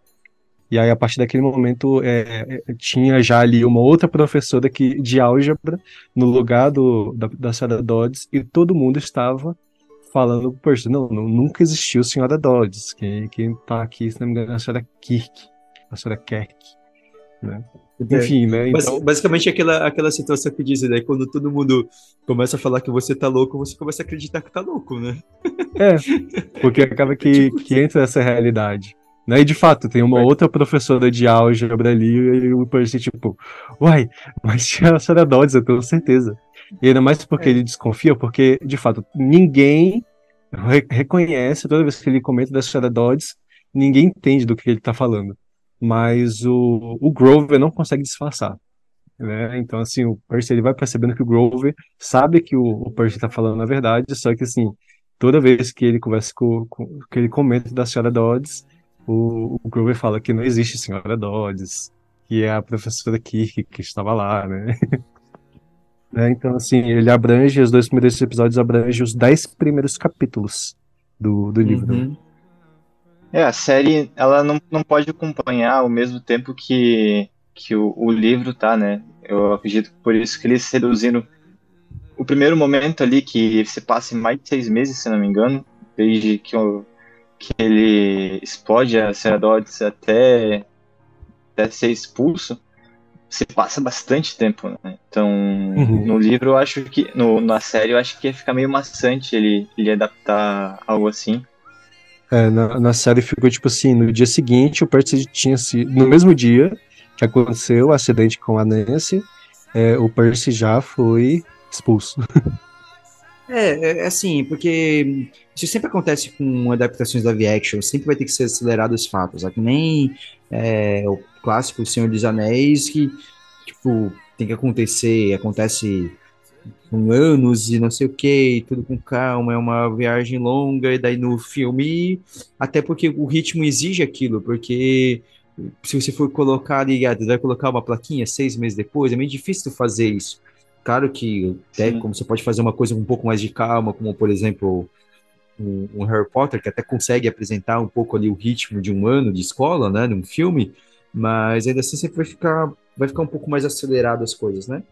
Speaker 3: E aí, a partir daquele momento, é, é, tinha já ali uma outra professora que, de álgebra no lugar do, da, da senhora Dodds, e todo mundo estava falando pro Percy, não, não, nunca existiu senhora Dodds. Quem, quem tá aqui, se não me engano, é a senhora Kirk, a senhora Kirk, né? É. Enfim, né?
Speaker 1: Então... Basicamente aquela, aquela situação que dizem, né? Quando todo mundo começa a falar que você tá louco, você começa a acreditar que tá louco, né?
Speaker 3: É, porque acaba que, tipo que entra essa realidade. Né? E de fato, tem uma é. outra professora de álgebra ali e o Percy, tipo, uai, mas tinha a Sarah Dodds, eu tenho certeza. E ainda mais porque é. ele desconfia, porque, de fato, ninguém re reconhece, toda vez que ele comenta da Sarah Dodds, ninguém entende do que ele tá falando mas o, o Grover não consegue disfarçar. Né? Então, assim, o Percy ele vai percebendo que o Grover sabe que o, o Percy está falando a verdade, só que, assim, toda vez que ele conversa com, com que ele comenta da senhora Dodds, o, o, Grover fala que não existe senhora Dodds, que é a professora Kirk que estava lá, né? né? Então, assim, ele abrange, os dois primeiros episódios abrangem os dez primeiros capítulos do, do livro. Uhum.
Speaker 2: É, a série ela não, não pode acompanhar ao mesmo tempo que, que o, o livro tá, né? Eu acredito que por isso que eles reduziram o primeiro momento ali, que se passa em mais de seis meses, se não me engano, desde que, que ele explode a Sarah Dodds até, até ser expulso, se passa bastante tempo, né? Então, uhum. no livro eu acho que. No, na série eu acho que ia ficar meio maçante ele, ele adaptar algo assim.
Speaker 3: É, na, na série ficou tipo assim, no dia seguinte o Percy tinha sido. No mesmo dia que aconteceu o acidente com a Nancy, é, o Percy já foi expulso.
Speaker 1: É, é assim, porque isso sempre acontece com adaptações da action, sempre vai ter que ser acelerado os fatos. É que nem é, o clássico Senhor dos Anéis, que, tipo, tem que acontecer, acontece com anos e não sei o que, tudo com calma, é uma viagem longa, e daí no filme, até porque o ritmo exige aquilo, porque se você for colocar ligado, vai colocar uma plaquinha seis meses depois, é meio difícil fazer isso. Claro que até Sim. como você pode fazer uma coisa um pouco mais de calma, como por exemplo um, um, Harry Potter, que até consegue apresentar um pouco ali o ritmo de um ano de escola, né, num filme, mas ainda assim sempre vai ficar, vai ficar um pouco mais acelerado as coisas, né?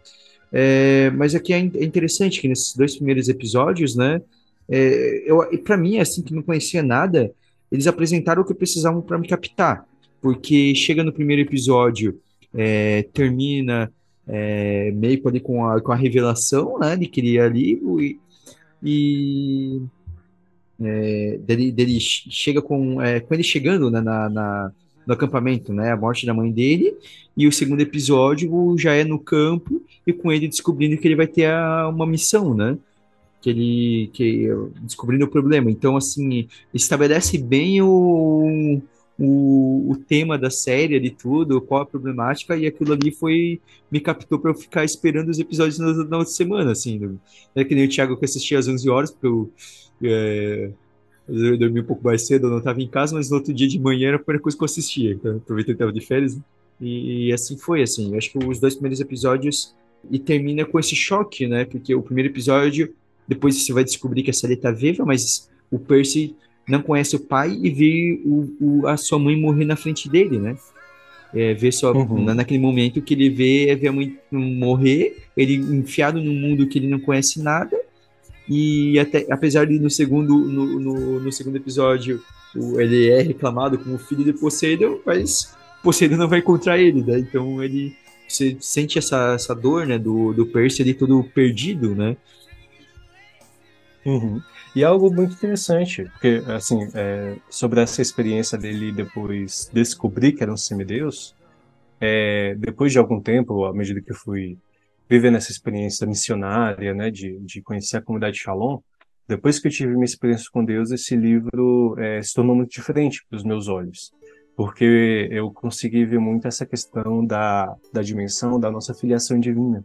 Speaker 1: É, mas aqui é, é interessante que nesses dois primeiros episódios, né, é, eu, para mim, assim, que não conhecia nada, eles apresentaram o que precisavam para me captar, porque chega no primeiro episódio, é, termina é, meio ali com a, com a revelação, né, de que ele é livro e, e é, dele, dele chega com, é, com ele chegando né, na, na, no acampamento, né, a morte da mãe dele, e o segundo episódio já é no campo e com ele descobrindo que ele vai ter a, uma missão, né, que ele que descobrindo o problema. Então assim estabelece bem o o, o tema da série de tudo, qual a problemática, e aquilo ali foi me captou para eu ficar esperando os episódios na, na outra semana, assim. É que nem o Thiago que assistia às 11 horas, porque eu, é, eu dormi um pouco mais cedo, eu não estava em casa, mas no outro dia de manhã era a primeira coisa que eu assistia, então aproveitei que estava de férias, né? e, e, assim foi, assim. Eu acho que os dois primeiros episódios, e termina com esse choque, né, porque o primeiro episódio, depois você vai descobrir que a série tá viva, mas o Percy não conhece o pai e vê o, o, a sua mãe morrer na frente dele, né? É, vê só uhum. naquele momento que ele vê é ver a mãe morrer, ele enfiado num mundo que ele não conhece nada e até apesar de no segundo no, no, no segundo episódio o, ele é reclamado como filho de Poseidon, mas Poseidon não vai encontrar ele, né? Então ele você sente essa, essa dor, né, do, do Percy ali todo perdido, né?
Speaker 3: Uhum. E é algo muito interessante, porque, assim, é, sobre essa experiência dele depois descobrir que era um semideus, é, depois de algum tempo, à medida que eu fui vivendo essa experiência missionária, né, de, de conhecer a comunidade Shalom, depois que eu tive minha experiência com Deus, esse livro é, se tornou muito diferente para os meus olhos, porque eu consegui ver muito essa questão da, da dimensão da nossa filiação divina.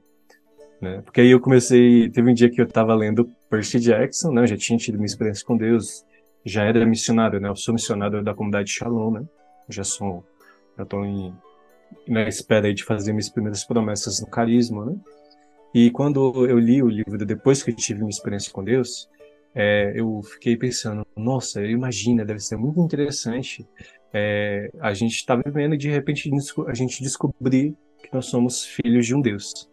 Speaker 3: Né? Porque aí eu comecei, teve um dia que eu estava lendo Percy Jackson, né? Eu já tinha tido minha experiência com Deus, já era missionário, né? Eu sou missionário da comunidade Shalom, né? Já sou, já estou na espera de fazer minhas primeiras promessas no carisma, né? E quando eu li o livro depois que eu tive minha experiência com Deus, é, eu fiquei pensando, nossa, imagina, deve ser muito interessante é, a gente estar tá vivendo e de repente a gente descobrir que nós somos filhos de um Deus.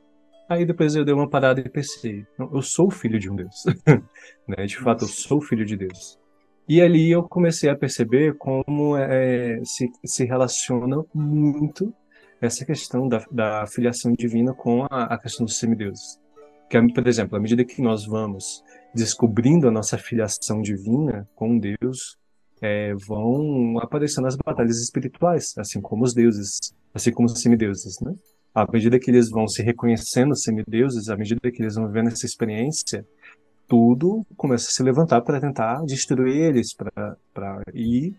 Speaker 3: Aí depois eu dei uma parada e pensei, eu sou filho de um Deus. né? De fato, eu sou filho de Deus. E ali eu comecei a perceber como é, se, se relaciona muito essa questão da, da filiação divina com a, a questão dos semideuses. Que, por exemplo, à medida que nós vamos descobrindo a nossa filiação divina com Deus, é, vão aparecendo as batalhas espirituais, assim como os deuses, assim como os semideuses, né? à medida que eles vão se reconhecendo semideuses, à medida que eles vão vivendo essa experiência, tudo começa a se levantar para tentar destruir eles, para ir,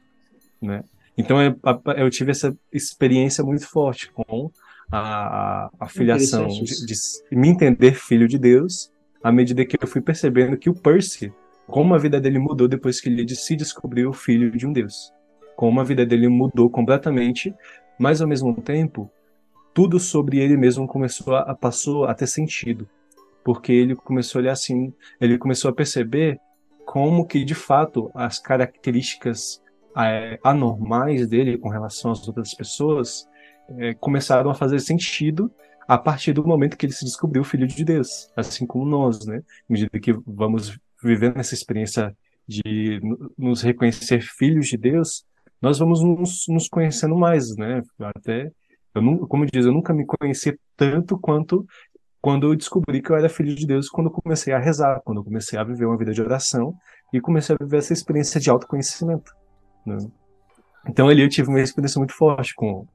Speaker 3: né? Então eu, eu, tive essa experiência muito forte com a, a, filiação de, de, me entender filho de Deus, à medida que eu fui percebendo que o Percy, como a vida dele mudou depois que ele se descobriu filho de um Deus, como a vida dele mudou completamente, mas ao mesmo tempo tudo sobre ele mesmo começou a, passou a ter sentido, porque ele começou a olhar assim, ele começou a perceber como que de fato as características é, anormais dele com relação às outras pessoas é, começaram a fazer sentido a partir do momento que ele se descobriu filho de Deus, assim como nós, né? À medida que vamos vivendo essa experiência de nos reconhecer filhos de Deus, nós vamos nos, nos conhecendo mais, né? Até Eu não, como diz, eu nunca me conheci tanto quanto quando eu descobri que eu era filho de Deus, quando eu comecei a rezar, quando eu comecei a viver uma vida de oração e comecei a viver essa experiência de autoconhecimento. Né? Então ali eu tive uma experiência muito forte com,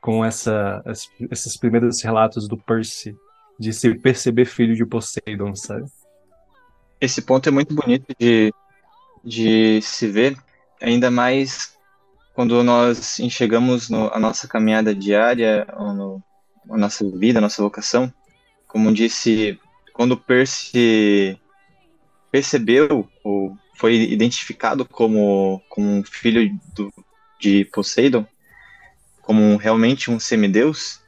Speaker 3: com essa, esses primeiros relatos do Percy, de se perceber filho de Poseidon, sabe?
Speaker 2: Esse ponto é muito bonito de, de se ver, ainda mais quando nós enxergamos no, a nossa caminhada diária, ou no, a nossa vida, a nossa vocação, como disse, quando Percy percebeu ou foi identificado como, como filho do, de Poseidon, como realmente um semideus,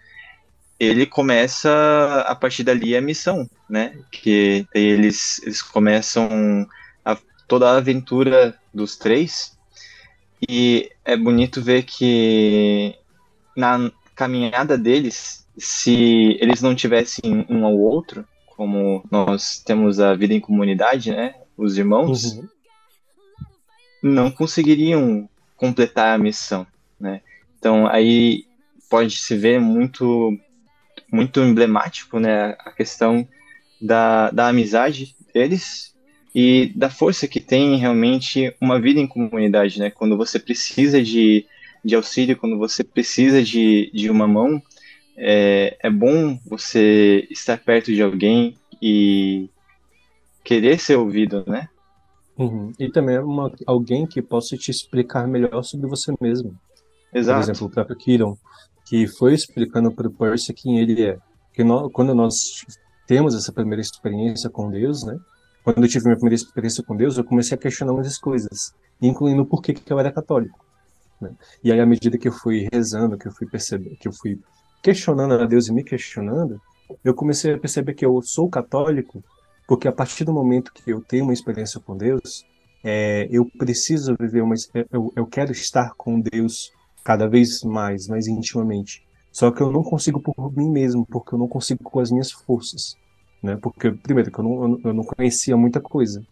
Speaker 2: ele começa a partir dali a missão, né? Que eles, eles começam a, toda a aventura dos três e é bonito ver que na caminhada deles, se eles não tivessem um ao outro, como nós temos a vida em comunidade, né? Os irmãos, uhum. Não conseguiriam completar a missão, né? Então aí pode se ver muito muito emblemático, né, a questão da, da amizade deles e da força que tem realmente uma vida em comunidade, né? Quando você precisa de, de auxílio, quando você precisa de, de uma mão, é, é bom você estar perto de alguém e querer ser ouvido, né?
Speaker 3: Uhum. E também uma, alguém que possa te explicar melhor sobre você mesmo. Exato. Por exemplo, o próprio Kiron, que foi explicando para o Percy quem ele é. Que nós, quando nós temos essa primeira experiência com Deus, né? Quando eu tive minha primeira experiência com Deus, eu comecei a questionar muitas coisas, incluindo por que, que eu era católico. Né? E aí, à medida que eu fui rezando, que eu fui percebendo, que eu fui questionando a Deus e me questionando, eu comecei a perceber que eu sou católico porque a partir do momento que eu tenho uma experiência com Deus, é, eu preciso viver uma. Eu, eu quero estar com Deus cada vez mais, mais intimamente. Só que eu não consigo por mim mesmo, porque eu não consigo com as minhas forças. Né? Porque, primeiro, que eu não, eu não conhecia muita coisa.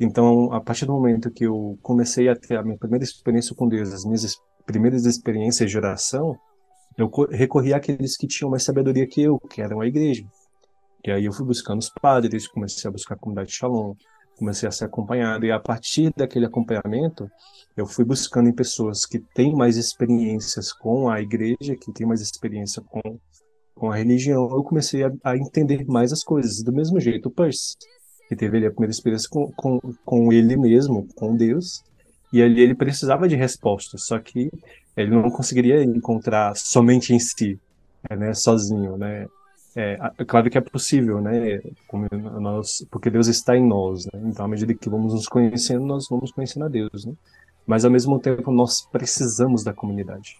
Speaker 3: Então, a partir do momento que eu comecei a ter a minha primeira experiência com Deus, as minhas primeiras experiências de oração, eu recorri àqueles que tinham mais sabedoria que eu, que eram a igreja. E aí eu fui buscando os padres, comecei a buscar a comunidade de Shalom, comecei a ser acompanhado. E a partir daquele acompanhamento, eu fui buscando em pessoas que têm mais experiências com a igreja, que têm mais experiência com, com a religião. Eu comecei a, a entender mais as coisas. Do mesmo jeito, o Percy, que teve ali a primeira experiência com, com, com ele mesmo, com Deus. E ali ele precisava de respostas, só que ele não conseguiria encontrar somente em si, né, sozinho, né? É, é, claro que é possível, né? Nós, porque Deus está em nós, né? Então, à medida que vamos nos conhecendo, nós vamos conhecendo a Deus, né? Mas, ao mesmo tempo, nós precisamos da comunidade,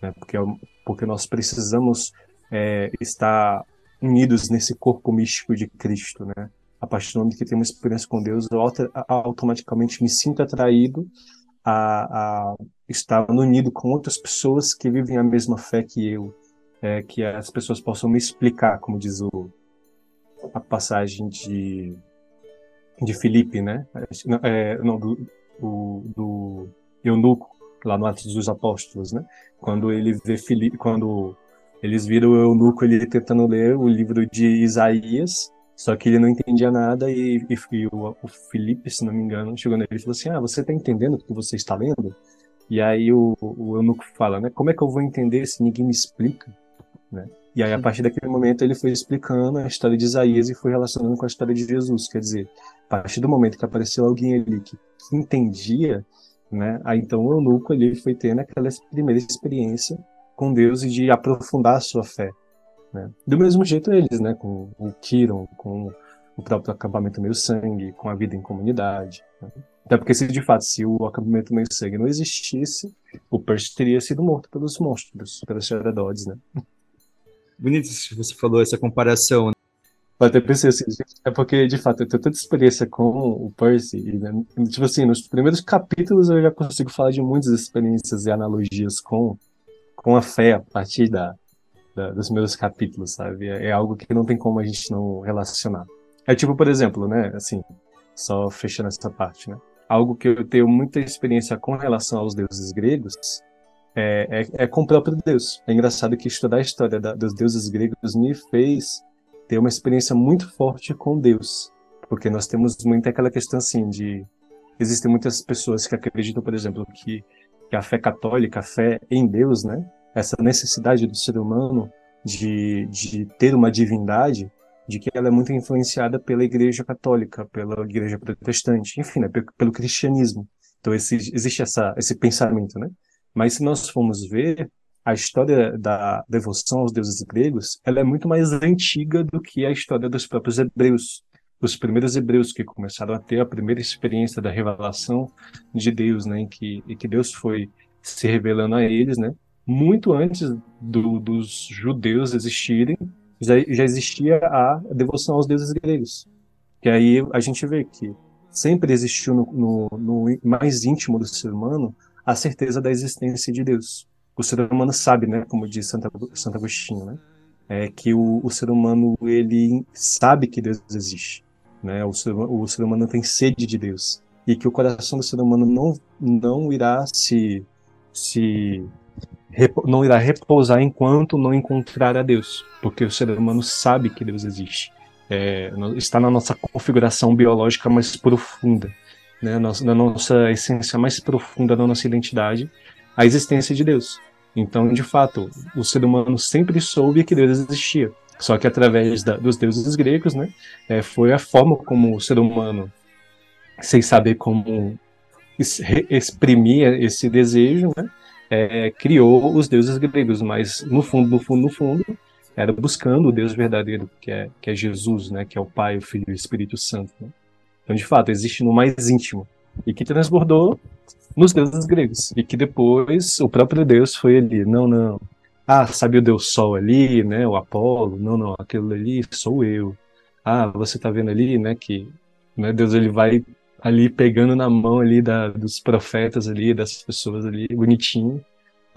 Speaker 3: né? Porque, porque nós precisamos é, estar unidos nesse corpo místico de Cristo, né? A partir do momento que temos experiência com Deus, eu automaticamente me sinto atraído a, a estar unido com outras pessoas que vivem a mesma fé que eu, é, que as pessoas possam me explicar, como diz o, a passagem de, de Filipe, né? É, não, do, do, do eunuco, lá no Atos dos Apóstolos, né? Quando ele vê Filipe, quando eles viram o eunuco ele tentando ler o livro de Isaías, só que ele não entendia nada e, e, e o, o, Felipe, se não me engano, chegou nele e falou assim: Ah, você está entendendo o que você está lendo? E aí o, o eunuco fala, né? Como é que eu vou entender se ninguém me explica? Né? E aí, a partir daquele momento, ele foi explicando a história de Isaías e foi relacionando com a história de Jesus. Quer dizer, a partir do momento que apareceu alguém ali que, que entendia, né? Aí então o eunuco ali foi tendo aquela primeira experiência com Deus e de aprofundar a sua fé. Né? Do mesmo jeito eles, né? Com o Kiron, com o próprio acampamento meio sangue, com a vida em comunidade. Né? Até porque se de fato se o acampamento meio sangue não existisse, o Percy teria sido morto pelos monstros, pelos Xeradodes, né?
Speaker 1: Bonito que você falou essa comparação.
Speaker 3: Eu até pensei assim, é porque, de fato, eu tenho tanta experiência com o Percy, né, tipo assim, nos primeiros capítulos eu já consigo falar de muitas experiências e analogias com, com a fé a partir da, da dos meus capítulos, sabe? É, é algo que não tem como a gente não relacionar. É tipo, por exemplo, né, assim, só fechando essa parte, né? Algo que eu tenho muita experiência com relação aos deuses gregos é, é, é, com o próprio Deus. É engraçado que estudar a história da, dos deuses gregos me fez ter uma experiência muito forte com Deus, porque nós temos muito aquela questão assim de existem muitas pessoas que acreditam, por exemplo, que, que a fé católica, a fé em Deus, né, essa necessidade do ser humano de, de ter uma divindade, de que ela é muito influenciada pela Igreja Católica, pela Igreja Protestante, enfim, né, pelo, pelo cristianismo. Então esse, existe essa, esse pensamento, né? Mas se nós formos ver a história da devoção aos deuses gregos, ela é muito mais antiga do que a história dos próprios hebreus. Os primeiros hebreus que começaram a ter a primeira experiência da revelação de Deus, né, em que, em que Deus foi se revelando a eles, né? Muito antes do, dos judeus existirem, já, já existia a devoção aos deuses gregos. Que aí a gente vê que sempre existiu no, no, no, mais íntimo do ser humano a certeza da existência de Deus. O ser humano sabe, né, como diz Santa, Santo Agostinho, né, é que o, o, ser humano ele sabe que Deus existe, né, o ser, o ser humano tem sede de Deus e que o coração do ser humano não não irá se se não irá repousar enquanto não encontrar a Deus, porque o ser humano sabe que Deus existe. É, está na nossa configuração biológica mais profunda, né, na nossa essência mais profunda da nossa identidade, a existência de Deus. Então, de fato, o ser humano sempre soube que Deus existia. Só que através da, dos deuses gregos, né, é, foi a forma como o ser humano, sem saber como exprimir esse desejo, né, é, criou os deuses gregos, mas no fundo, no fundo, no fundo, era buscando o Deus verdadeiro, que é, que é Jesus, né, que é o Pai, o Filho e o Espírito Santo. Né? Então, de fato, existe no mais íntimo e que transbordou nos deuses gregos e que depois o próprio Deus foi ali, não, não, ah, sabe o Deus Sol ali, né, o Apolo, não, não, aquilo ali sou eu. Ah, você está vendo ali, né, que né, Deus ele vai ali pegando na mão ali da, dos profetas ali, das pessoas ali, bonitinho.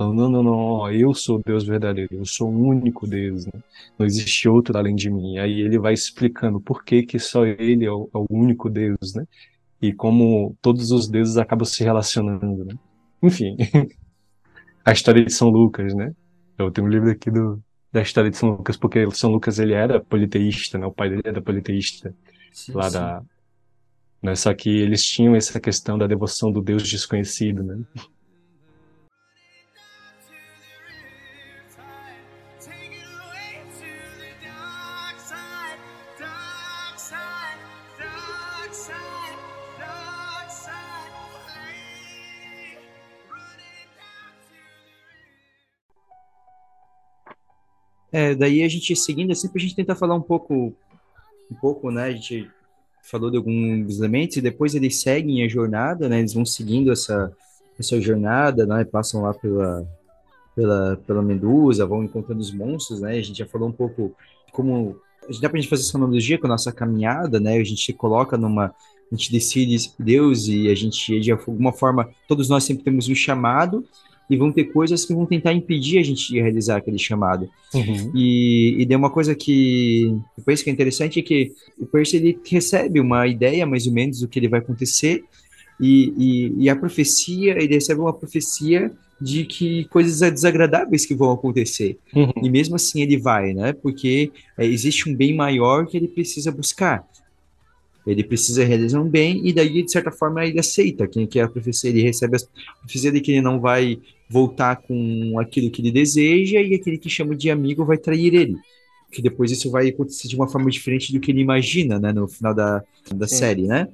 Speaker 3: Falando, não, não, não, eu sou Deus verdadeiro, eu sou o único Deus, né? não existe outro além de mim. Aí ele vai explicando por que que só ele é o, é o único Deus, né? E como todos os deuses acabam se relacionando, né? Enfim, a história de São Lucas, né? Eu tenho um livro aqui do, da história de São Lucas, porque São Lucas ele era politeísta, né? O pai dele era politeísta, sim, lá sim. da, né? Só que eles tinham essa questão da devoção do Deus desconhecido, né?
Speaker 1: É, daí a gente seguindo assim, pra gente tentar falar um pouco, um pouco, né? A gente falou de alguns elementos e depois eles seguem a jornada, né? Eles vão seguindo essa, essa jornada, né? Passam lá pela, pela, pela Medusa, vão encontrando os monstros, né? A gente já falou um pouco como a dá pra gente fazer essa analogia com a nossa caminhada, né? A gente se coloca numa a gente decide Deus e a gente de alguma forma todos nós sempre temos um chamado e vão ter coisas que vão tentar impedir a gente de realizar aquele chamado. Uhum. E, e tem uma coisa que depois que é interessante é que o Percy ele recebe uma ideia mais ou menos do que ele vai acontecer e, e, e a profecia, ele recebe uma profecia de que coisas desagradáveis que vão acontecer. Uhum. E mesmo assim ele vai, né? Porque é, existe um bem maior que ele precisa buscar. Ele precisa realizar um bem e daí, de certa forma, ele aceita quem que é a profecia. Ele recebe a profecia de que ele não vai voltar com aquilo que ele deseja e aquele que chama de amigo vai trair ele. Que depois isso vai acontecer de uma forma diferente do que ele imagina, né, no final da, da série, né?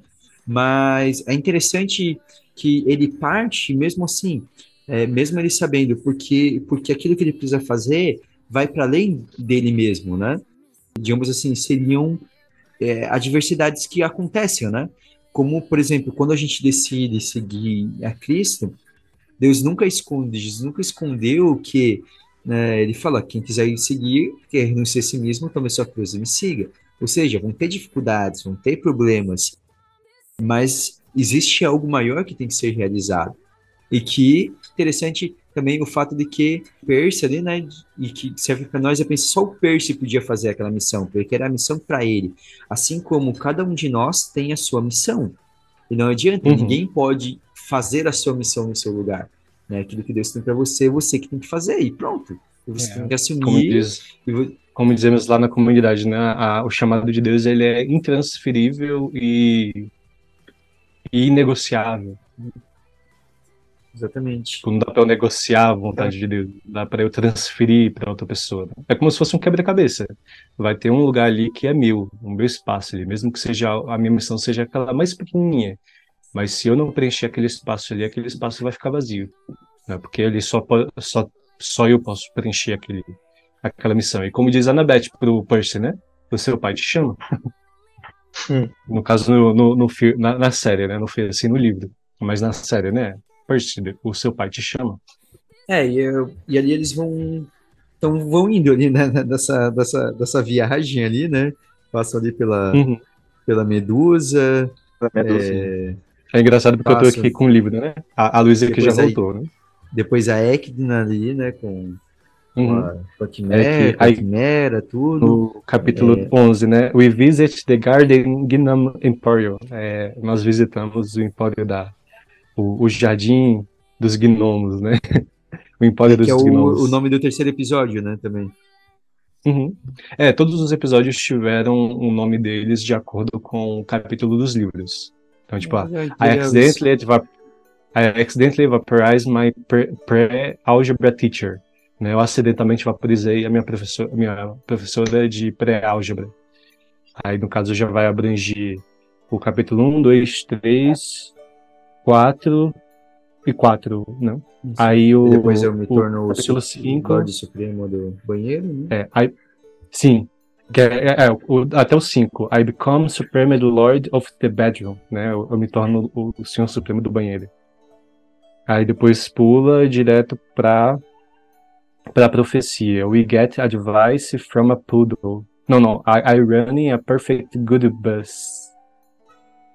Speaker 1: Mas é interessante que ele parte, mesmo assim, é, mesmo ele sabendo, porque, porque aquilo que ele precisa fazer vai para além dele mesmo, né? Digamos assim, seriam é, adversidades que acontecem, né? Como, por exemplo, quando a gente decide seguir a Cristo, Deus nunca esconde, Jesus nunca escondeu que né, ele fala, quem quiser seguir, quer renunciar a si mesmo, tome sua cruz e me siga. Ou seja, vão ter dificuldades, vão ter problemas, mas existe algo maior que tem que ser realizado. E que, interessante, também o fato de que Percy ali, né, e que serve para nós, eu penso só o Percy podia fazer aquela missão, porque era a missão para ele. Assim como cada um de nós tem a sua missão. E não adianta, uhum. ninguém pode fazer a sua missão no seu lugar. né? Aquilo que Deus tem para você, é você que tem que fazer e pronto. Você é, tem que assumir.
Speaker 3: Como, diz, como dizemos lá na comunidade, né? A, o chamado de Deus ele é intransferível e, e inegociável.
Speaker 1: Exatamente.
Speaker 3: Tipo, não dá para eu negociar a vontade é. de Deus, dá para eu transferir para outra pessoa. Né? É como se fosse um quebra-cabeça. Vai ter um lugar ali que é meu, um meu espaço ali, mesmo que seja a minha missão seja aquela mais pequenininha. Mas se eu não preencher aquele espaço ali, aquele espaço vai ficar vazio. Né? Porque ali só, só, só eu posso preencher aquele, aquela missão. E como diz a Annabeth pro Percy, né? O seu pai te chama. Hum. No caso, no, no, no na, na, série, né? Não foi assim no livro. Mas na série, né? Percy, o seu pai te chama.
Speaker 1: É, e, eu, e ali eles vão. Então vão indo ali, né? Dessa, dessa, dessa viagem ali, né? Passam ali pela, uhum. pela Medusa.
Speaker 3: Medusa. É, é engraçado porque eu tô aqui com o livro, né? A, a Luísa que já voltou, né?
Speaker 1: Depois a Ekdna ali, né? Com, com a, uhum. com a Quimera, é que, a Quimera, tudo.
Speaker 3: No capítulo é... 11, né? We visit the Garden Gnome Emporium. É, nós visitamos o empório da... O, o Jardim dos Gnomos, né?
Speaker 1: o empório é, dos é Gnomos. O, o nome do terceiro episódio, né? Também.
Speaker 3: Uhum. É, todos os episódios tiveram o nome deles de acordo com o capítulo dos livros. Então, tipo, I accidentally, I accidentally vaporized my pre-algebra teacher. Né? Eu acidentalmente vaporizei a minha professora, minha professora de pré-álgebra. Aí, no caso, já vai abranger o capítulo 1, 2, 3, 4 e 4, não? Isso. Aí o.
Speaker 1: E depois eu me torno o,
Speaker 3: capítulo 5. o
Speaker 1: Supremo do banheiro, né?
Speaker 3: É, aí, sim, é, é, é, o, até o 5. I become Supreme Lord of the Bedroom, né? Eu, eu me torno o, o, Senhor Supremo do banheiro. Aí depois pula direto pra, pra profecia. We get advice from a poodle. Não, não. I, I run a perfect good bus.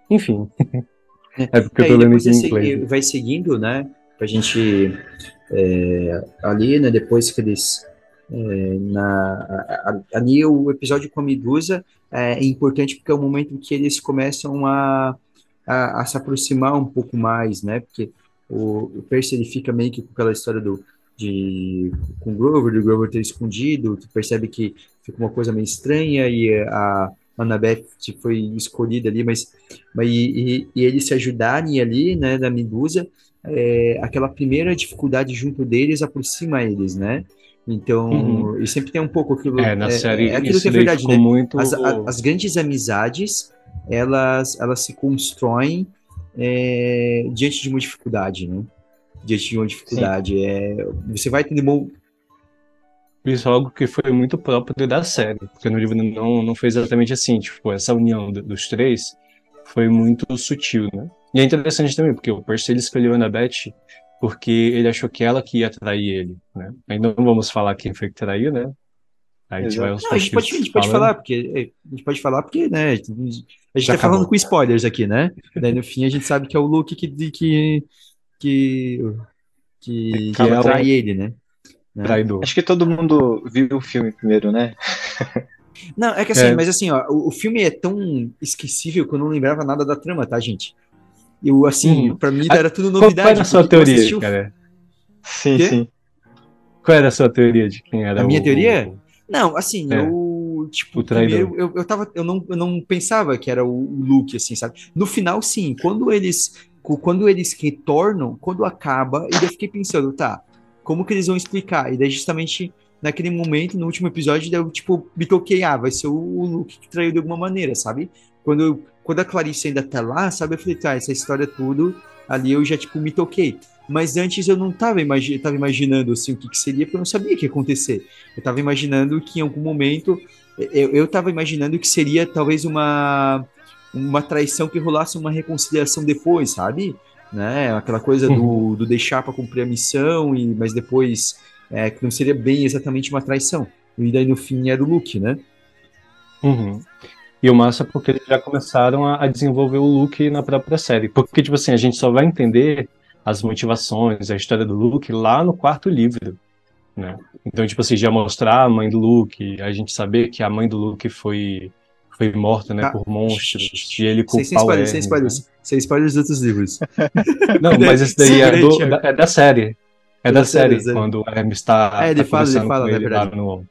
Speaker 3: Enfim.
Speaker 1: é porque é, eu tô lendo em inglês. Vai seguindo, né? Pra gente. É, ali, né? Depois que eles é, na, ali o episódio com a Medusa é, é importante porque é o momento em que eles começam a, a, a se aproximar um pouco mais, né? Porque o, o Percy ele fica meio que com aquela história do de com o Grover, do Grover ter escondido, tu percebe que fica uma coisa meio estranha e a Annabeth foi escolhida ali, mas, mas e, e, eles se ajudarem ali, né, da Medusa, é, aquela primeira dificuldade junto deles aproxima eles, né? Então, uhum. e sempre tem um pouco aquilo.
Speaker 3: É, na é, série
Speaker 1: é aquilo que é verdade, né?
Speaker 3: Muito...
Speaker 1: As, a, as, grandes amizades, elas, elas se constroem é, diante de uma dificuldade, né? Diante de uma dificuldade. É, você vai ter.
Speaker 3: Isso é algo que foi muito próprio da série, porque no livro não, não foi exatamente assim. Tipo, essa união dos três foi muito sutil, né? E é interessante também, porque o Percy ele escolheu a Annabeth porque ele achou que ela que ia trair ele, né? Ainda não vamos falar quem foi que traiu, né?
Speaker 1: Aí a gente vai aos não, a gente pode, a gente pode falar, porque é, a gente pode falar porque, né? A gente Já tá acabou. falando com spoilers aqui, né? Daí no fim a gente sabe que é o Luke que que que, que, que trai ele, né?
Speaker 2: Né? Traidor. Acho que todo mundo viu o filme primeiro, né?
Speaker 1: Não, é que assim, é. mas assim, ó, o, o, filme é tão esquecível que eu não lembrava nada da trama, tá, gente? Eu, assim, hum. pra mim era tudo novidade.
Speaker 3: Qual era a sua teoria, assistiu... cara?
Speaker 2: Sim, Quê? sim.
Speaker 3: Qual era a sua teoria de quem era
Speaker 1: a o... minha teoria? Não, assim, é. eu, tipo, o primeiro, eu, eu, tava, eu, não, eu não pensava que era o Luke, assim, sabe? No final, sim, quando eles, quando eles retornam, quando acaba, eu fiquei pensando, tá, como que eles vão explicar? E daí, justamente, naquele momento, no último episódio, eu, tipo, me toquei, ah, vai ser o Luke que traiu de alguma maneira, sabe? Quando, quando a Clarice ainda tá lá, sabe? Eu falei, tá, essa história tudo, ali eu já, tipo, me toquei. Mas antes eu não tava, imagi tava imaginando, assim, o que, que, seria, porque eu não sabia o que ia acontecer. Eu tava imaginando que em algum momento, eu, eu tava imaginando que seria talvez uma, uma traição que rolasse uma reconciliação depois, sabe? Né? Aquela coisa do, uhum. do deixar para cumprir a missão, e, mas depois é, que não seria bem exatamente uma traição. E daí no fim era o Luke, né?
Speaker 3: Uhum. E o massa é porque eles já começaram a, a, desenvolver o Luke na própria série. Porque, tipo assim, a gente só vai entender as motivações, a história do Luke lá no quarto livro. Né? Então, tipo assim, já mostrar a mãe do Luke, a gente saber que a mãe do Luke foi, foi morta, né, ah, por monstros, e ele culpar sem, sem spoilers,
Speaker 1: o Hermes, sem spoilers, né? sem spoilers dos outros livros.
Speaker 3: Não, mas esse daí é, do, da, é da série. É da série, série, quando o Hermes está
Speaker 1: é, ele tá fala, ele fala, ele lá
Speaker 3: no...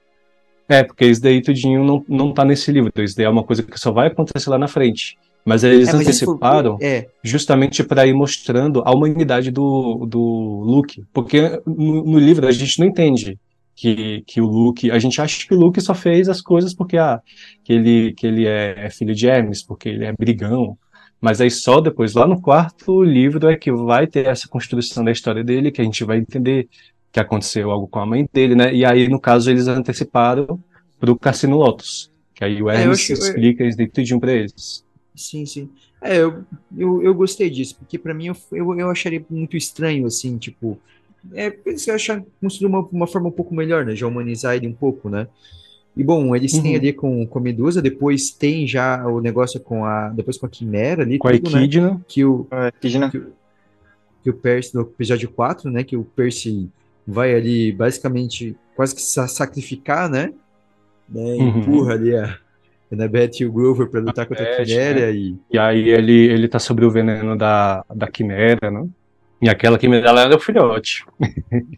Speaker 3: É, porque isso daí tudinho não, não tá nesse livro, isso daí é uma coisa que só vai acontecer lá na frente. Mas eles é, mas anteciparam é. justamente para ir mostrando a humanidade do, do Luke. Porque no, no, livro a gente não entende que, que o Luke. A gente acha que o Luke só fez as coisas porque ah, que ele, que ele é, é filho de Hermes, porque ele é brigão. Mas aí só depois, lá no quarto livro, é que vai ter essa construção da história dele, que a gente vai entender que aconteceu algo com a mãe dele, né? E aí, no caso, eles anteciparam para o Cassino Lotus. Que aí o Hermes é, explica isso tudinho para eles.
Speaker 1: Sim, sim. É, eu, eu, eu gostei disso, porque para mim eu, eu, eu acharia muito estranho, assim, tipo. É, eu achar construir uma, uma forma um pouco melhor, né? Já humanizar ele um pouco, né? E bom, eles uhum. têm ali com, com a Medusa, depois tem já o negócio com a. Depois com a Quimera ali.
Speaker 3: Com tudo, a Equidna.
Speaker 1: Né? Que o. É, que, que, o Percy, no episódio 4, né? Que o Percy vai ali basicamente quase que sacrificar, né? né? Uhum. Empurra ali a, Annabeth e o Grover para lutar contra a Quimera. Né? E...
Speaker 3: e aí ele, ele tá sobre o veneno da, da Quimera, né? E aquela Quimera ela era o filhote.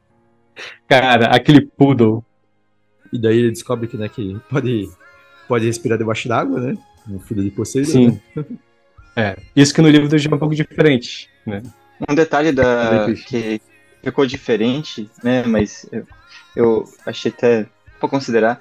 Speaker 3: Cara, aquele poodle.
Speaker 1: E daí ele descobre que, né, que pode, pode respirar debaixo d'água, né? Um filho de Poseidon.
Speaker 3: Sim. Né? É, isso que no livro do Gil é um pouco diferente, né?
Speaker 2: Um detalhe da que ficou diferente, né? Mas eu, eu achei até para considerar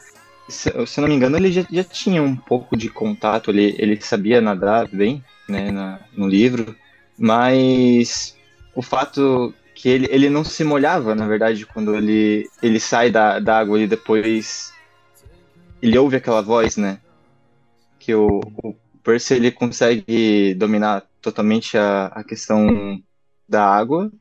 Speaker 2: se, se eu não me engano, ele já, já tinha um pouco de contato, ele, ele sabia nadar bem, né, na, no livro, mas o fato que ele, ele não se molhava, na verdade, quando ele, ele sai da, da água e depois ele ouve aquela voz, né, que o, o Percy ele consegue dominar totalmente a, a questão da água,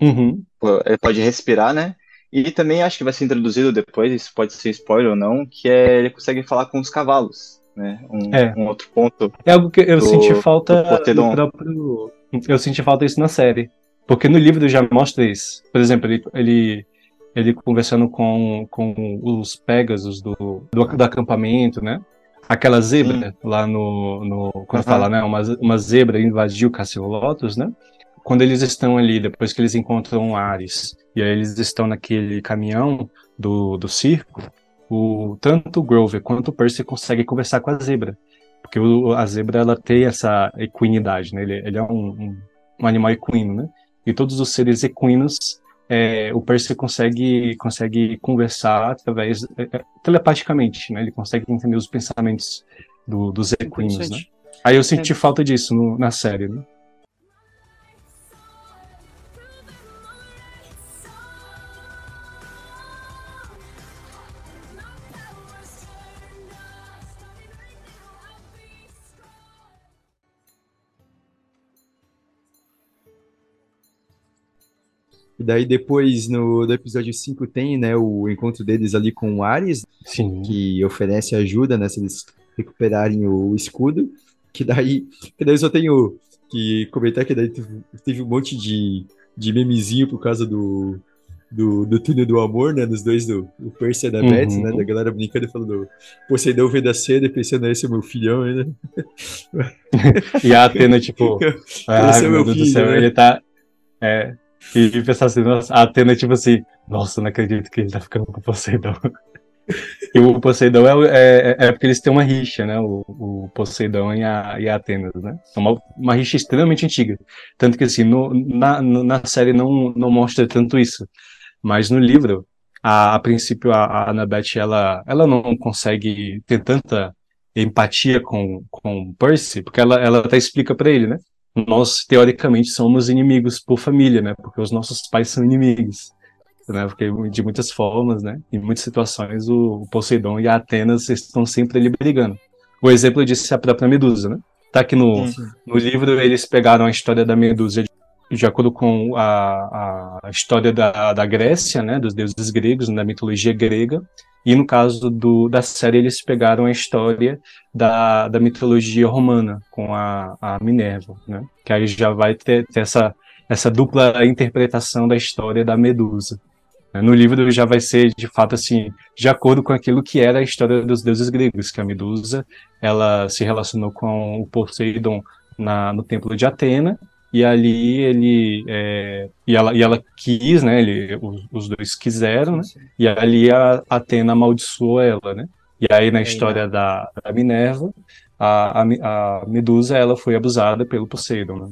Speaker 3: uhum.
Speaker 2: ele pode respirar, né, e também acho que vai ser introduzido depois, isso pode ser spoiler ou não, que é ele consegue falar com os cavalos, né? Um, é. um outro ponto.
Speaker 3: É algo que eu do, senti falta no próprio. Eu senti falta isso na série. Porque no livro já mostra isso. Por exemplo, ele, ele, ele conversando com, com os Pegasus do, do, do acampamento, né? Aquela zebra Sim. lá no. no quando uhum. fala, né? Uma, uma zebra invadiu Lotus, né? quando eles estão ali, depois que eles encontram Ares, e aí eles estão naquele caminhão do, do circo, o, tanto o Grover quanto o Percy conseguem conversar com a zebra. Porque o, a zebra ela tem essa equinidade, né? Ele, ele é um, um, um, animal equino, né? E todos os seres equinos, é, o Percy consegue, consegue conversar através, é, é telepaticamente, né? Ele consegue entender os pensamentos do, dos equinos, né? Aí eu senti é. falta disso no, na série, né?
Speaker 1: E daí depois, no, no episódio 5, tem né, o encontro deles ali com o Ares,
Speaker 3: Sim.
Speaker 1: que oferece ajuda, né, se eles recuperarem o escudo. Que daí, que daí eu só tenho que comentar que daí teve, teve um monte de, de memezinho por causa do, do, do túnel do amor, né? Dos dois, do o Percy e da uhum. Beth, né? Da galera brincando e falando, Poseidon vem da cena e pensando, esse é meu filhão ainda.
Speaker 3: e a Atena, tipo, ah, meu, meu Deus filho, do céu, né? ele tá. É, e pensar assim, nossa, a Atena, tipo assim, nossa, não acredito que ele tá ficando com o Poseidon. e o Poseidon é, é, é, porque eles têm uma rixa, né? O, o Poseidon e a, e a Atenas, né? É uma, uma rixa extremamente antiga. Tanto que, assim, no, na, na série não, não mostra tanto isso. Mas no livro, a, a princípio, a, a Annabeth, ela, ela não consegue ter tanta empatia com, com Percy, porque ela, ela até explica para ele, né? Nós teoricamente somos inimigos por família, né? Porque os nossos pais são inimigos, né? Porque de muitas formas, né? Em muitas situações o Poseidon e a Atenas estão sempre ali brigando. O exemplo disso é a própria Medusa, né? Tá que no, no livro eles pegaram a história da Medusa de, de acordo com a, a história da, da Grécia, né? Dos deuses gregos, da mitologia grega, e no caso do, da série, eles pegaram a história da, da mitologia romana, com a, a Minerva, né? Que aí já vai ter, ter essa, essa dupla interpretação da história da Medusa. No livro já vai ser, de fato, assim, de acordo com aquilo que era a história dos deuses gregos, que a Medusa, ela se relacionou com o Poseidon na, no templo de Atena, e ali ele é, e, ela, e ela quis, né? Ele, os, os dois quiseram, né? E ali a Atena amaldiçoou ela, né? E aí na história da, da Minerva, a, a, a, Medusa ela foi abusada pelo Poseidon, né?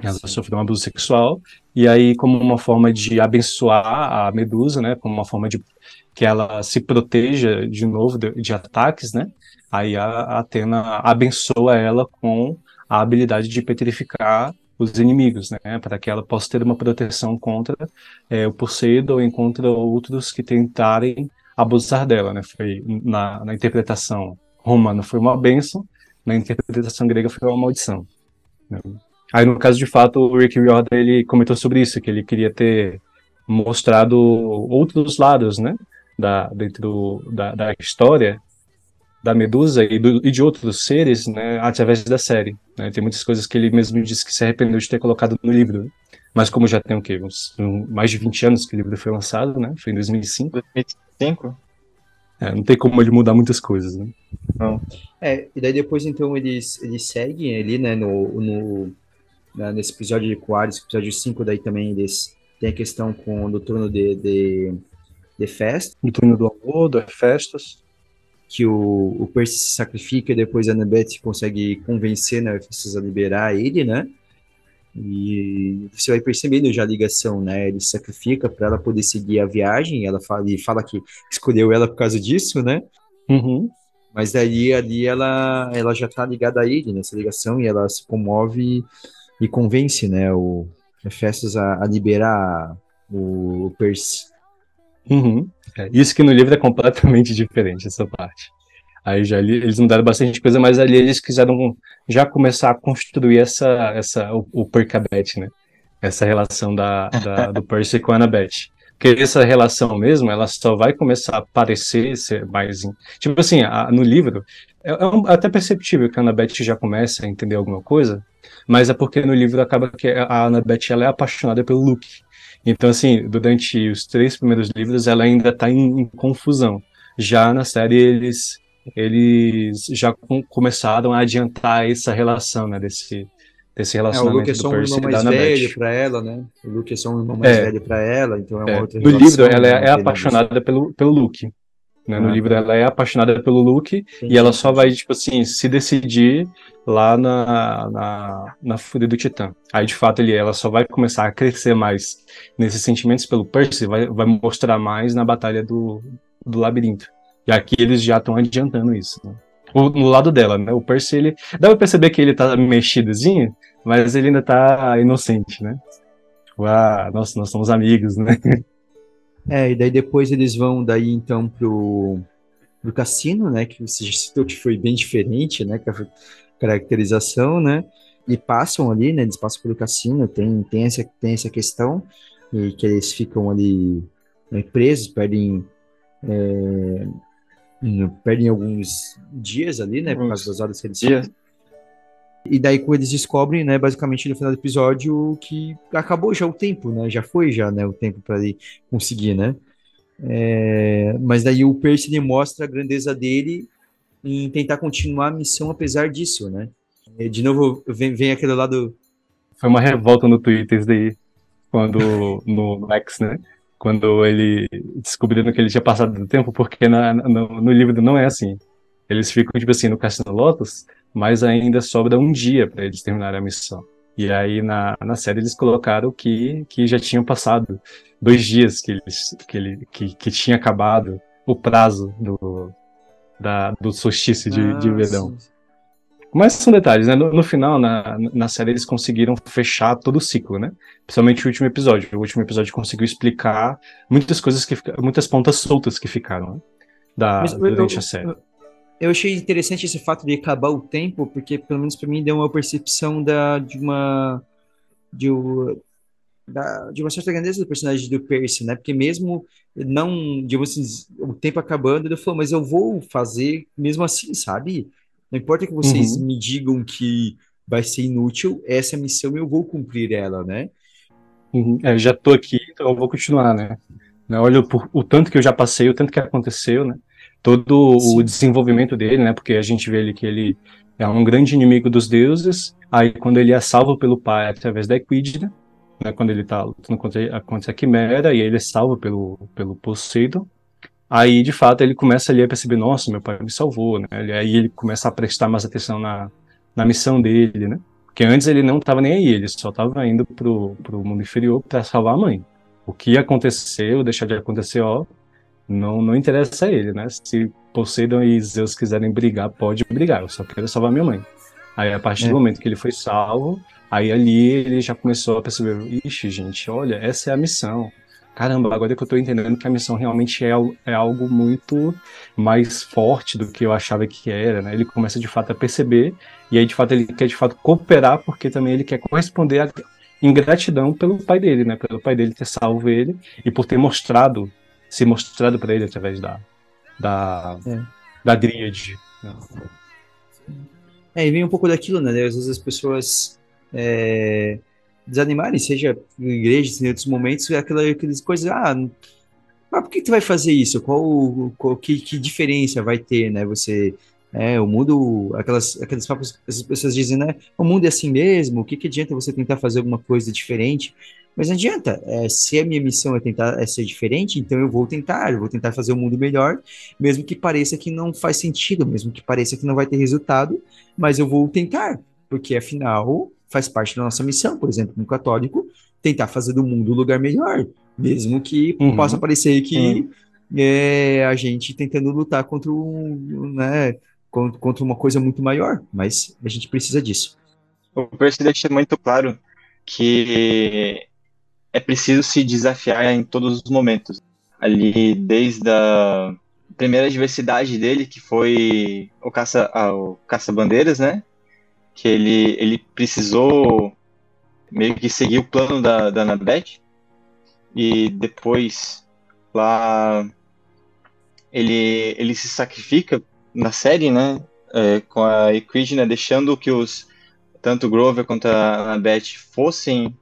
Speaker 3: Ela Sim. sofreu um abuso sexual e aí como uma forma de abençoar a Medusa, né? Como uma forma de que ela se proteja de novo de, de ataques, né? Aí a, a Atena abençoa ela com a habilidade de petrificar os inimigos, né, para que ela possa ter uma proteção contra é, o Poseidon e contra outros que tentarem abusar dela, né, foi na, na interpretação romana foi uma benção, na interpretação grega foi uma maldição. Né. Aí no caso de fato o Rick Riordan ele comentou sobre isso, que ele queria ter mostrado outros lados, né, da dentro da, da história da Medusa e, do, e, de outros seres, né, através da série. Né? Tem muitas coisas que ele mesmo disse que se arrependeu de ter colocado no livro. Né? Mas como já tem o quê? Uns, um, mais de 20 anos que o livro foi lançado, né? Foi em 2005.
Speaker 2: 2005?
Speaker 3: É, não tem como ele mudar muitas coisas, né?
Speaker 1: Não. É, e daí depois então eles, eles seguem ali, né, no, no, na, nesse episódio de Quares, episódio 5, daí também eles tem a questão com do turno de, de, de festa.
Speaker 3: Do turno do amor, do festas
Speaker 1: que o, o Percy se sacrifica e depois a Annabeth consegue convencer né, a liberar ele, né? E você vai percebendo já a ligação, né? Ele se sacrifica para ela poder seguir a viagem. Ela fala, e fala que escolheu ela por causa disso, né?
Speaker 3: Uhum.
Speaker 1: Mas daí ali ela, ela já tá ligada a ele nessa ligação e ela se comove e convence, né? O Hefestos a, a liberar o, o Percy.
Speaker 3: Uhum. É, isso que no livro é completamente diferente, essa parte. Aí já ali, eles mudaram bastante coisa, mas ali eles quiseram já começar a construir essa, essa o, o Percabeth, né? Essa relação da, da do Percy com a Annabeth. Porque essa relação mesmo, ela só vai começar a aparecer ser mais. Tipo assim, a, no livro, é, é um, até perceptível que a Annabeth já começa a entender alguma coisa, mas é porque no livro acaba que a Annabeth ela é apaixonada pelo Luke. Então, assim, durante os três primeiros livros, ela ainda está em, em, confusão. Já na série, eles, eles já com, começaram a adiantar essa relação, né, desse, desse relacionamento. É, o Luke é
Speaker 1: só um irmão mais velho para ela, né? O Luke é só um irmão mais é, velho para ela, então é uma é. outra
Speaker 3: No livro, ela é, é apaixonada pelo, pelo Luke. Né? No ah, livro, ela é apaixonada pelo Luke e ela só vai, tipo assim, se decidir lá na, na, na Fúria do Titã. Aí, de fato, ele, ela só vai começar a crescer mais nesses sentimentos pelo Percy, vai, vai mostrar mais na Batalha do, do Labirinto. E aqui eles já estão adiantando isso, né? O, no lado dela, né? O Percy, ele... Dá pra perceber que ele tá mexidozinho, mas ele ainda tá inocente, né? Tipo, ah, nossa, nós somos amigos, né?
Speaker 1: É, e daí depois eles vão daí então pro, pro cassino, né? Que você já citou que foi bem diferente, né? Com a caracterização, né? E passam ali, né? Eles passam pelo cassino, tem, tem, essa, tem essa questão, e que eles ficam ali né, presos, perdem. É, perdem alguns dias ali, né? Por causa das horas que eles dias. E daí quando eles descobrem, né, basicamente no final do episódio, que acabou já o tempo, né? Já foi já, né, o tempo para ele conseguir, né? É, mas daí o Percy mostra a grandeza dele em tentar continuar a missão apesar disso, né? E de novo vem, vem aquele lado
Speaker 3: foi uma revolta no Twitter isso daí, quando no, no X, né? Quando ele descobriram que ele tinha passado do tempo, porque na, no, no livro não é assim. Eles ficam, tipo assim, no Cassino Lotus, mas ainda sobra um dia para eles terminarem a missão. E aí na, na série eles colocaram que, que já tinham passado dois dias que, eles, que, ele, que, que tinha acabado o prazo do, da, do solstício de, ah, de verão. Sim. Mas são detalhes, né? No, no, final, na, na série, eles conseguiram fechar todo o ciclo, né? Principalmente o último episódio. O último episódio conseguiu explicar muitas coisas que muitas pontas soltas que ficaram né? da, Mas, durante eu, a série.
Speaker 1: Eu, achei interessante esse fato de acabar o tempo, porque pelo menos para mim deu uma percepção da, de uma de, da, de uma certa grandeza do personagem do Percy, né? Porque mesmo não, digamos assim, o tempo acabando, ele falou, mas eu vou fazer mesmo assim, sabe? Não importa que vocês uhum. me digam que vai ser inútil, essa missão eu vou cumprir ela, né?
Speaker 3: Uhum. É, já tô aqui, então eu vou continuar, né? Olha por, o tanto que eu já passei, o tanto que aconteceu, né? Todo Sim. o desenvolvimento dele, né? Porque a gente vê ele que ele é um grande inimigo dos deuses. Aí quando ele é salvo pelo pai através da Equidna, né? Quando ele tá lutando contra, contra a Quimera e ele é salvo pelo pelo Poseidon. Aí, de fato, ele começa ali a perceber, nossa, meu pai me salvou, né? Aí ele começa a prestar mais atenção na, na missão dele, né? Porque antes ele não estava nem aí, ele só estava indo pro, pro mundo inferior para salvar a mãe. O que aconteceu, deixar de acontecer, ó, não, não interessa a ele, né? Se Poseidon e Zeus quiserem brigar, pode brigar, eu só quero salvar minha mãe. Aí, a partir é. do momento que ele foi salvo, aí ali ele já começou a perceber, ixi, gente, olha, essa é a missão caramba, agora que eu tô entendendo que a missão realmente é, é algo muito mais forte do que eu achava que era, né? Ele começa de fato a perceber, e aí de fato ele quer de fato cooperar, porque também ele quer corresponder a ingratidão pelo pai dele, né? Pelo pai dele ter salvo ele e por ter mostrado, se mostrado para ele através da da, é. da dríade.
Speaker 1: É, e vem um pouco daquilo, né? Às vezes as pessoas é desanimarem, seja em igrejas, em outros momentos, aquela, aquelas coisas, ah, mas por que tu vai fazer isso? Qual, qual que, que diferença vai ter, né? Você, é, o mundo, aquelas, aquelas papos, as pessoas dizem, né? O mundo é assim mesmo, o que, que adianta você tentar fazer alguma coisa diferente? Mas não adianta, é, se a minha missão é tentar é ser diferente, então eu vou tentar, eu vou tentar fazer o um mundo melhor, mesmo que pareça que não faz sentido, mesmo que pareça que não vai ter resultado, mas eu vou tentar, porque afinal faz parte da nossa missão, por exemplo, no católico, tentar fazer do mundo um lugar melhor, mesmo que uhum. possa parecer que uhum. é a gente tentando lutar contra, um, né, contra uma coisa muito maior, mas a gente precisa disso.
Speaker 2: O Percy deixa muito claro que é preciso se desafiar em todos os momentos. Ali, desde a primeira adversidade dele, que foi o caça, o caça-bandeiras, né? que ele, ele precisou meio que seguir o plano da, da Annabeth e depois lá ele, ele se sacrifica na série, né, é, com a Equidna, deixando que os tanto Grover quanto a Annabeth fossem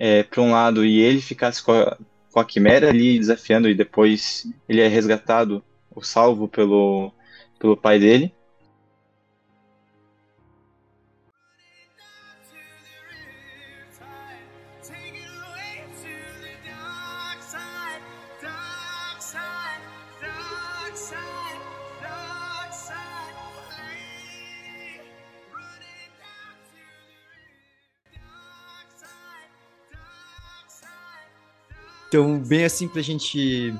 Speaker 2: é, para um lado e ele ficasse com a, com a Quimera ali desafiando e depois ele é resgatado ou salvo pelo, pelo pai dele.
Speaker 1: Então, bem assim para a gente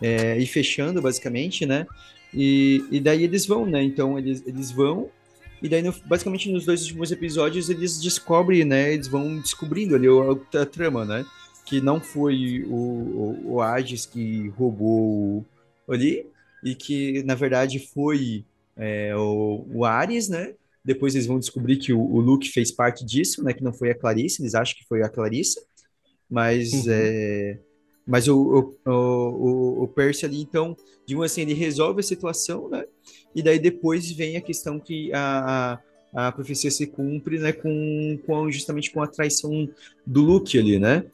Speaker 1: é, ir fechando, basicamente, né? E, e daí eles vão, né? Então, eles, eles vão, e daí, basicamente, nos dois últimos episódios, eles descobrem, né? Eles vão descobrindo ali a, a trama, né? Que não foi o, o, o Hades que roubou ali, e que, na verdade, foi é, o, o Ares, né? Depois eles vão descobrir que o, o Luke fez parte disso, né? Que não foi a Clarice, eles acham que foi a Clarice. Mas, uhum. é, mas o, o, o, o Percy ali, então, de um assim, ele resolve a situação, né? E daí depois vem a questão que a, a, a profecia se cumpre, né? Com, com, justamente com a traição do Luke ali, né?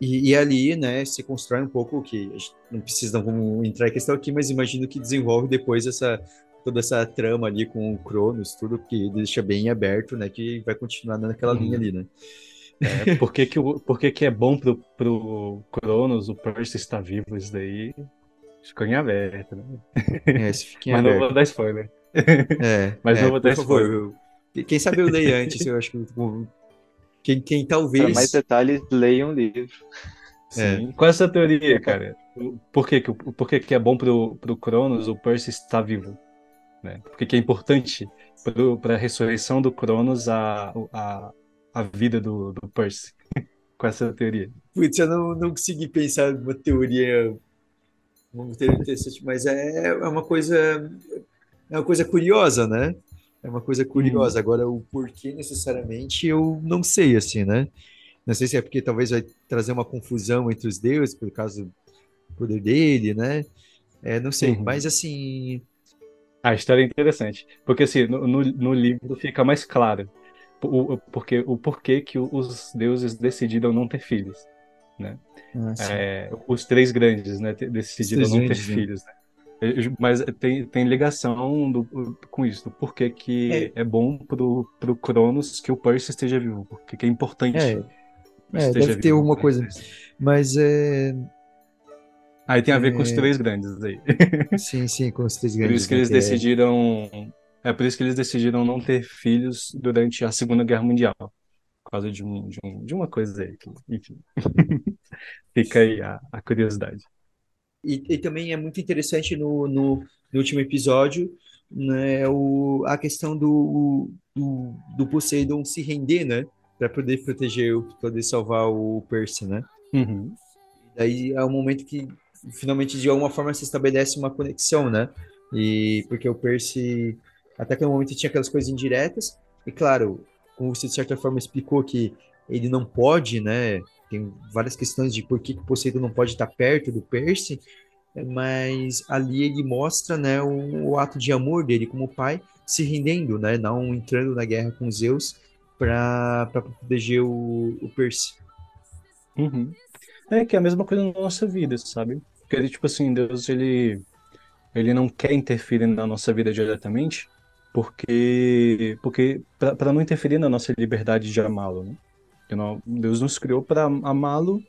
Speaker 1: E, e, ali, né, se constrói um pouco que não precisa não entrar em questão aqui, mas imagino que desenvolve depois essa toda essa trama ali com o Cronos, tudo que deixa bem aberto, né, que vai continuar naquela uhum. linha ali, né?
Speaker 3: É, por que, que, o, por que, que é bom pro, pro Cronos o Percy estar vivo? Isso daí ficou em aberto, né?
Speaker 1: É, isso fica em Mas aberto.
Speaker 3: não vou dar spoiler.
Speaker 1: É,
Speaker 3: Mas
Speaker 1: é,
Speaker 3: não vou dar
Speaker 1: spoiler. Favor, quem sabe eu leio antes, eu acho que. Quem, quem talvez. Para
Speaker 2: mais detalhes, leiam o livro.
Speaker 3: Sim. É. Qual é essa teoria, cara? Por que, que, por que, que é bom pro, pro Cronos o Percy estar vivo? Né? Por que, que é importante para a ressurreição do Cronos a, a, a vida do, do Percy com essa teoria.
Speaker 1: Putz, eu não, não consegui pensar numa teoria muito interessante, mas é, é uma coisa é uma coisa curiosa, né? É uma coisa curiosa. Hum. Agora, o porquê necessariamente eu não sei, assim, né? Não sei se é porque talvez vai trazer uma confusão entre os deuses, por causa do poder dele, né? É, não sei, uhum. mas assim.
Speaker 3: A história é interessante, porque assim, no, no, no livro fica mais claro o, porque, o porquê que os deuses decidiram não ter filhos, né? Ah, é, os três grandes, né, decidiram não ter né? filhos, né? Mas tem, tem ligação do, com isso, do porquê que é, é bom pro, pro Cronos que o Percy esteja vivo, porque que é importante.
Speaker 1: É, é deve ter alguma coisa. Mas é.
Speaker 3: Aí tem a ver é... com os três grandes aí.
Speaker 1: Sim, sim, com os três grandes.
Speaker 3: Por isso que né, eles que decidiram. É... por isso que eles decidiram não ter filhos durante a Segunda Guerra Mundial. Por causa de, um, de, um, de uma coisa aí. Que, enfim. Fica aí a, a curiosidade.
Speaker 1: E, e, também é muito interessante no, no, no último episódio né, o, a questão do, do, do Poseidon se render, né? Para poder proteger, poder salvar o Percy, né?
Speaker 3: Uhum.
Speaker 1: Daí é o momento que finalmente de alguma forma se estabelece uma conexão, né? E porque o Percy até aquele momento tinha aquelas coisas indiretas e claro, como você de certa forma explicou que ele não pode, né? Tem várias questões de por que, Poseidon não pode estar perto do Percy, mas ali ele mostra, né, o, o ato de amor dele como pai, se rendendo, né, não entrando na guerra com Zeus para proteger o, o Percy.
Speaker 3: Uhum. É que é a mesma coisa na nossa vida, sabe? Porque, tipo assim, Deus, ele, ele não quer interferir na nossa vida diretamente, porque, porque para não interferir na nossa liberdade de amá-lo, né? Deus nos criou para amá-lo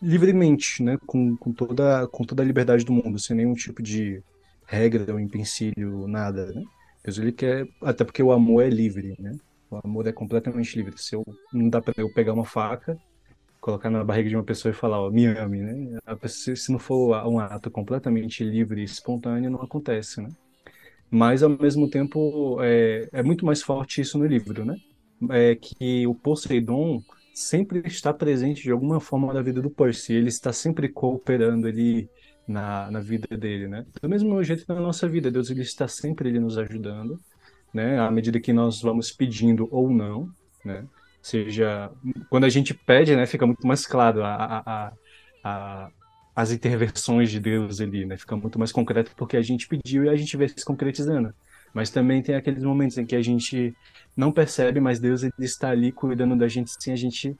Speaker 3: livremente, né? Com, com, toda, com toda a liberdade do mundo, sem nenhum tipo de regra ou empecilho, nada, né? Deus ele quer, até porque o amor é livre, né? O amor é completamente livre. Se eu não dá para eu pegar uma faca, colocar na barriga de uma pessoa e falar, ó, me ame, né? Se não for um ato completamente livre e espontâneo, não acontece, né? Mas ao mesmo tempo é, é muito mais forte isso no livro, né? É que o Poseidon sempre está presente de alguma forma na vida do Percy. Ele está sempre cooperando ali na, na vida dele, né? Do mesmo jeito na nossa vida, Deus ele está sempre ele nos ajudando, né? À medida que nós vamos pedindo ou não, né? Seja quando a gente pede, né? Fica muito mais claro a, a, a, as intervenções de Deus ali, né? Fica muito mais concreto porque a gente pediu e a gente vê se concretizando. Mas também tem aqueles momentos em que a gente não percebe, mas Deus ele está ali cuidando da gente sem a gente,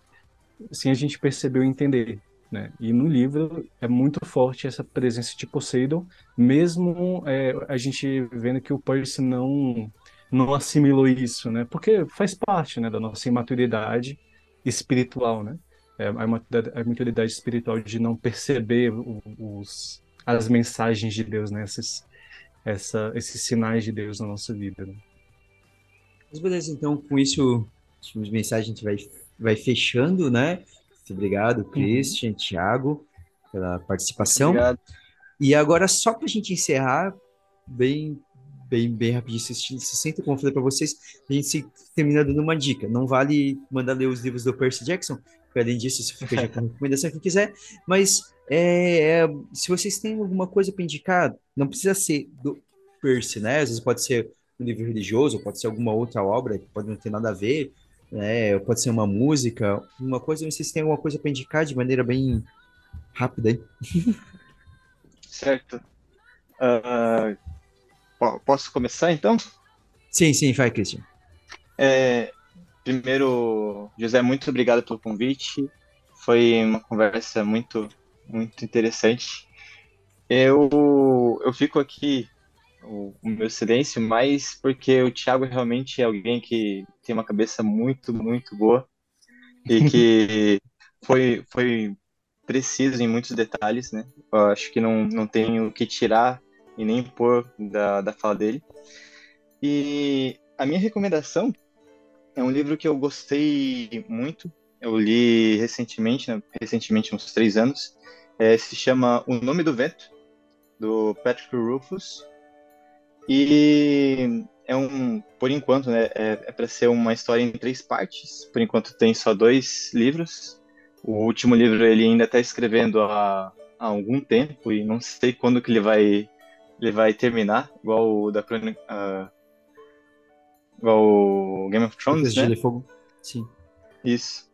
Speaker 3: sem a gente perceber ou entender. Né? E no livro é muito forte essa presença de Poseidon, mesmo é, a gente vendo que o Percy não não assimilou isso, né? Porque faz parte, né, da nossa imaturidade espiritual, né? É, a imaturidade espiritual de não perceber os, as mensagens de Deus, né? Esses, essa, esses sinais de Deus na nossa vida. Né?
Speaker 1: Mas beleza, então com isso, as mensagens a gente vai, vai fechando, né? Muito obrigado, uhum. Christian, uhum. Thiago, pela participação. Obrigado. E agora, só para a gente encerrar, bem, bem, bem rapidinho, se, se senta como eu falei para vocês, a gente se termina dando uma dica. Não vale mandar ler os livros do Percy Jackson, além disso, isso fica já com recomendação quem quiser, mas é, é, se vocês têm alguma coisa para indicar, não precisa ser do Percy, né? Às vezes pode ser um livro religioso, pode ser alguma outra obra que pode não ter nada a ver, né? Pode ser uma música, uma coisa. Não sei se tem alguma coisa para indicar de maneira bem rápida aí.
Speaker 2: Certo. Uh, posso começar então?
Speaker 1: Sim, sim, vai, Christian.
Speaker 2: É, primeiro, José, muito obrigado pelo convite. Foi uma conversa muito muito interessante. Eu, eu fico aqui, o, o meu silêncio, mais porque o Thiago realmente é alguém que tem uma cabeça muito, muito boa e que foi, foi preciso em muitos detalhes, né? Eu acho que não, não tenho o que tirar e nem pôr da, da fala dele. E a minha recomendação é um livro que eu gostei muito. Eu li recentemente, né, recentemente uns três anos, é, se chama O Nome do Vento, do Patrick Rufus. E é um, por enquanto, né, é, é para ser uma história em três partes. Por enquanto tem só dois livros. O último livro ele ainda está escrevendo há, há, algum tempo e não sei quando que ele vai ele vai terminar, igual o da Crônica, uh, igual o Game of Thrones, né?
Speaker 1: De Fogo. Sim.
Speaker 2: Isso.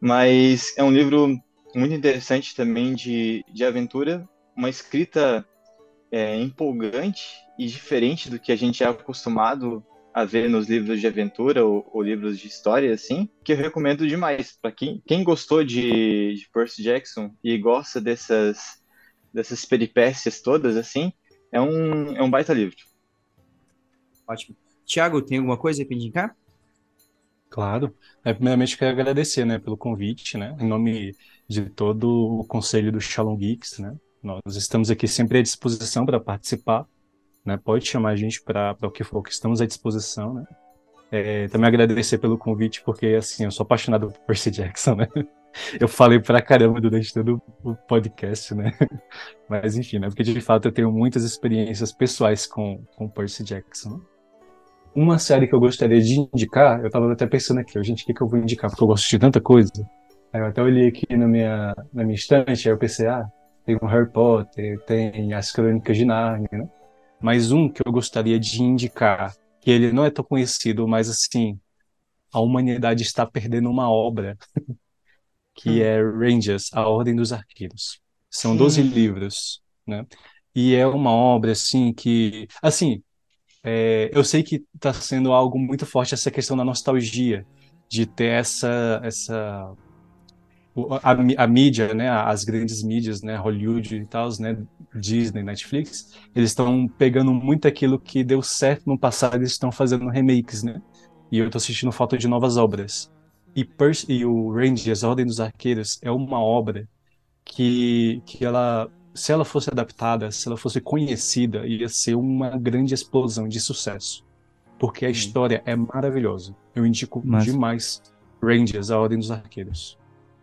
Speaker 2: Mas é um livro muito interessante também de, de aventura, uma escrita é, empolgante e diferente do que a gente é acostumado a ver nos livros de aventura ou, ou livros de história, assim, que eu recomendo demais. Para quem, quem gostou de, de Percy Jackson e gosta dessas, dessas peripécias todas, assim, é um, é um baita livro.
Speaker 1: Ótimo. Tiago, tem alguma coisa para indicar?
Speaker 3: Claro. É, primeiramente, quero agradecer né, pelo convite, né, em nome de todo o conselho do Shalom Geeks. Né? Nós estamos aqui sempre à disposição para participar. Né? Pode chamar a gente para o que for, que estamos à disposição. Né? É, também agradecer pelo convite, porque assim, eu sou apaixonado por Percy Jackson, né? Eu falei pra caramba durante todo o podcast, né? Mas enfim, né? Porque de fato eu tenho muitas experiências pessoais com, com Percy Jackson. Uma série que eu gostaria de indicar, eu tava até pensando aqui, gente, o que, que eu vou indicar? Porque eu gosto de tanta coisa. Aí eu até olhei aqui na minha, na minha estante, aí eu pensei, ah, tem o Harry Potter, tem as Crônicas de Narnia, né? Mas um que eu gostaria de indicar, que ele não é tão conhecido, mas assim, a humanidade está perdendo uma obra, que é Rangers, A Ordem dos Arqueiros. São 12 hum. livros, né? E é uma obra, assim, que... Assim, é, eu sei que está sendo algo muito forte essa questão da nostalgia, de ter essa, essa a, a, mídia, né, as grandes mídias, né, Hollywood e tal, né, Disney, Netflix, eles estão pegando muito aquilo que deu certo no passado e estão fazendo remakes, né? E eu estou assistindo falta de novas obras. E, Percy, e o Rangers, a Ordem dos Arqueiros, é uma obra que, que ela se ela fosse adaptada, se ela fosse conhecida, ia ser uma grande explosão de sucesso. Porque a história é maravilhosa. Eu indico Mas... demais Rangers, a Ordem dos Arqueiros.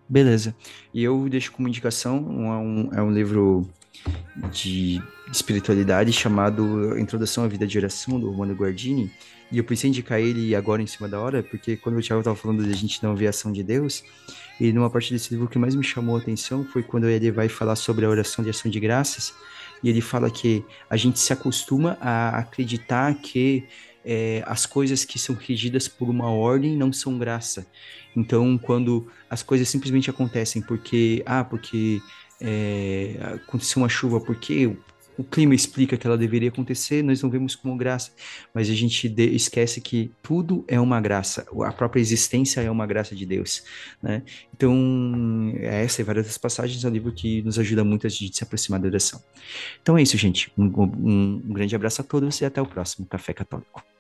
Speaker 1: Beleza. E eu deixo como indicação um, é um livro de espiritualidade chamado Introdução à Vida de Oração, do Romano Guardini. E eu pensei em indicar ele agora em cima da hora, porque quando o Thiago estava falando de a gente não ver a ação de Deus, e numa parte desse livro que mais me chamou a atenção foi quando ele vai falar sobre a oração de ação de graças, e ele fala que a gente se acostuma a acreditar que é, as coisas que são regidas por uma ordem não são graça. Então, quando as coisas simplesmente acontecem porque, ah, porque é, aconteceu uma chuva, porque o clima explica que ela deveria acontecer, nós não vemos como graça, mas a gente de, esquece que tudo é uma graça, a própria existência é uma graça de Deus, né? Então, essa e várias das passagens é um livro que nos ajuda muito a gente se aproximar da oração. Então é isso, gente. Um, um, um grande abraço a todos e até o próximo Café Católico.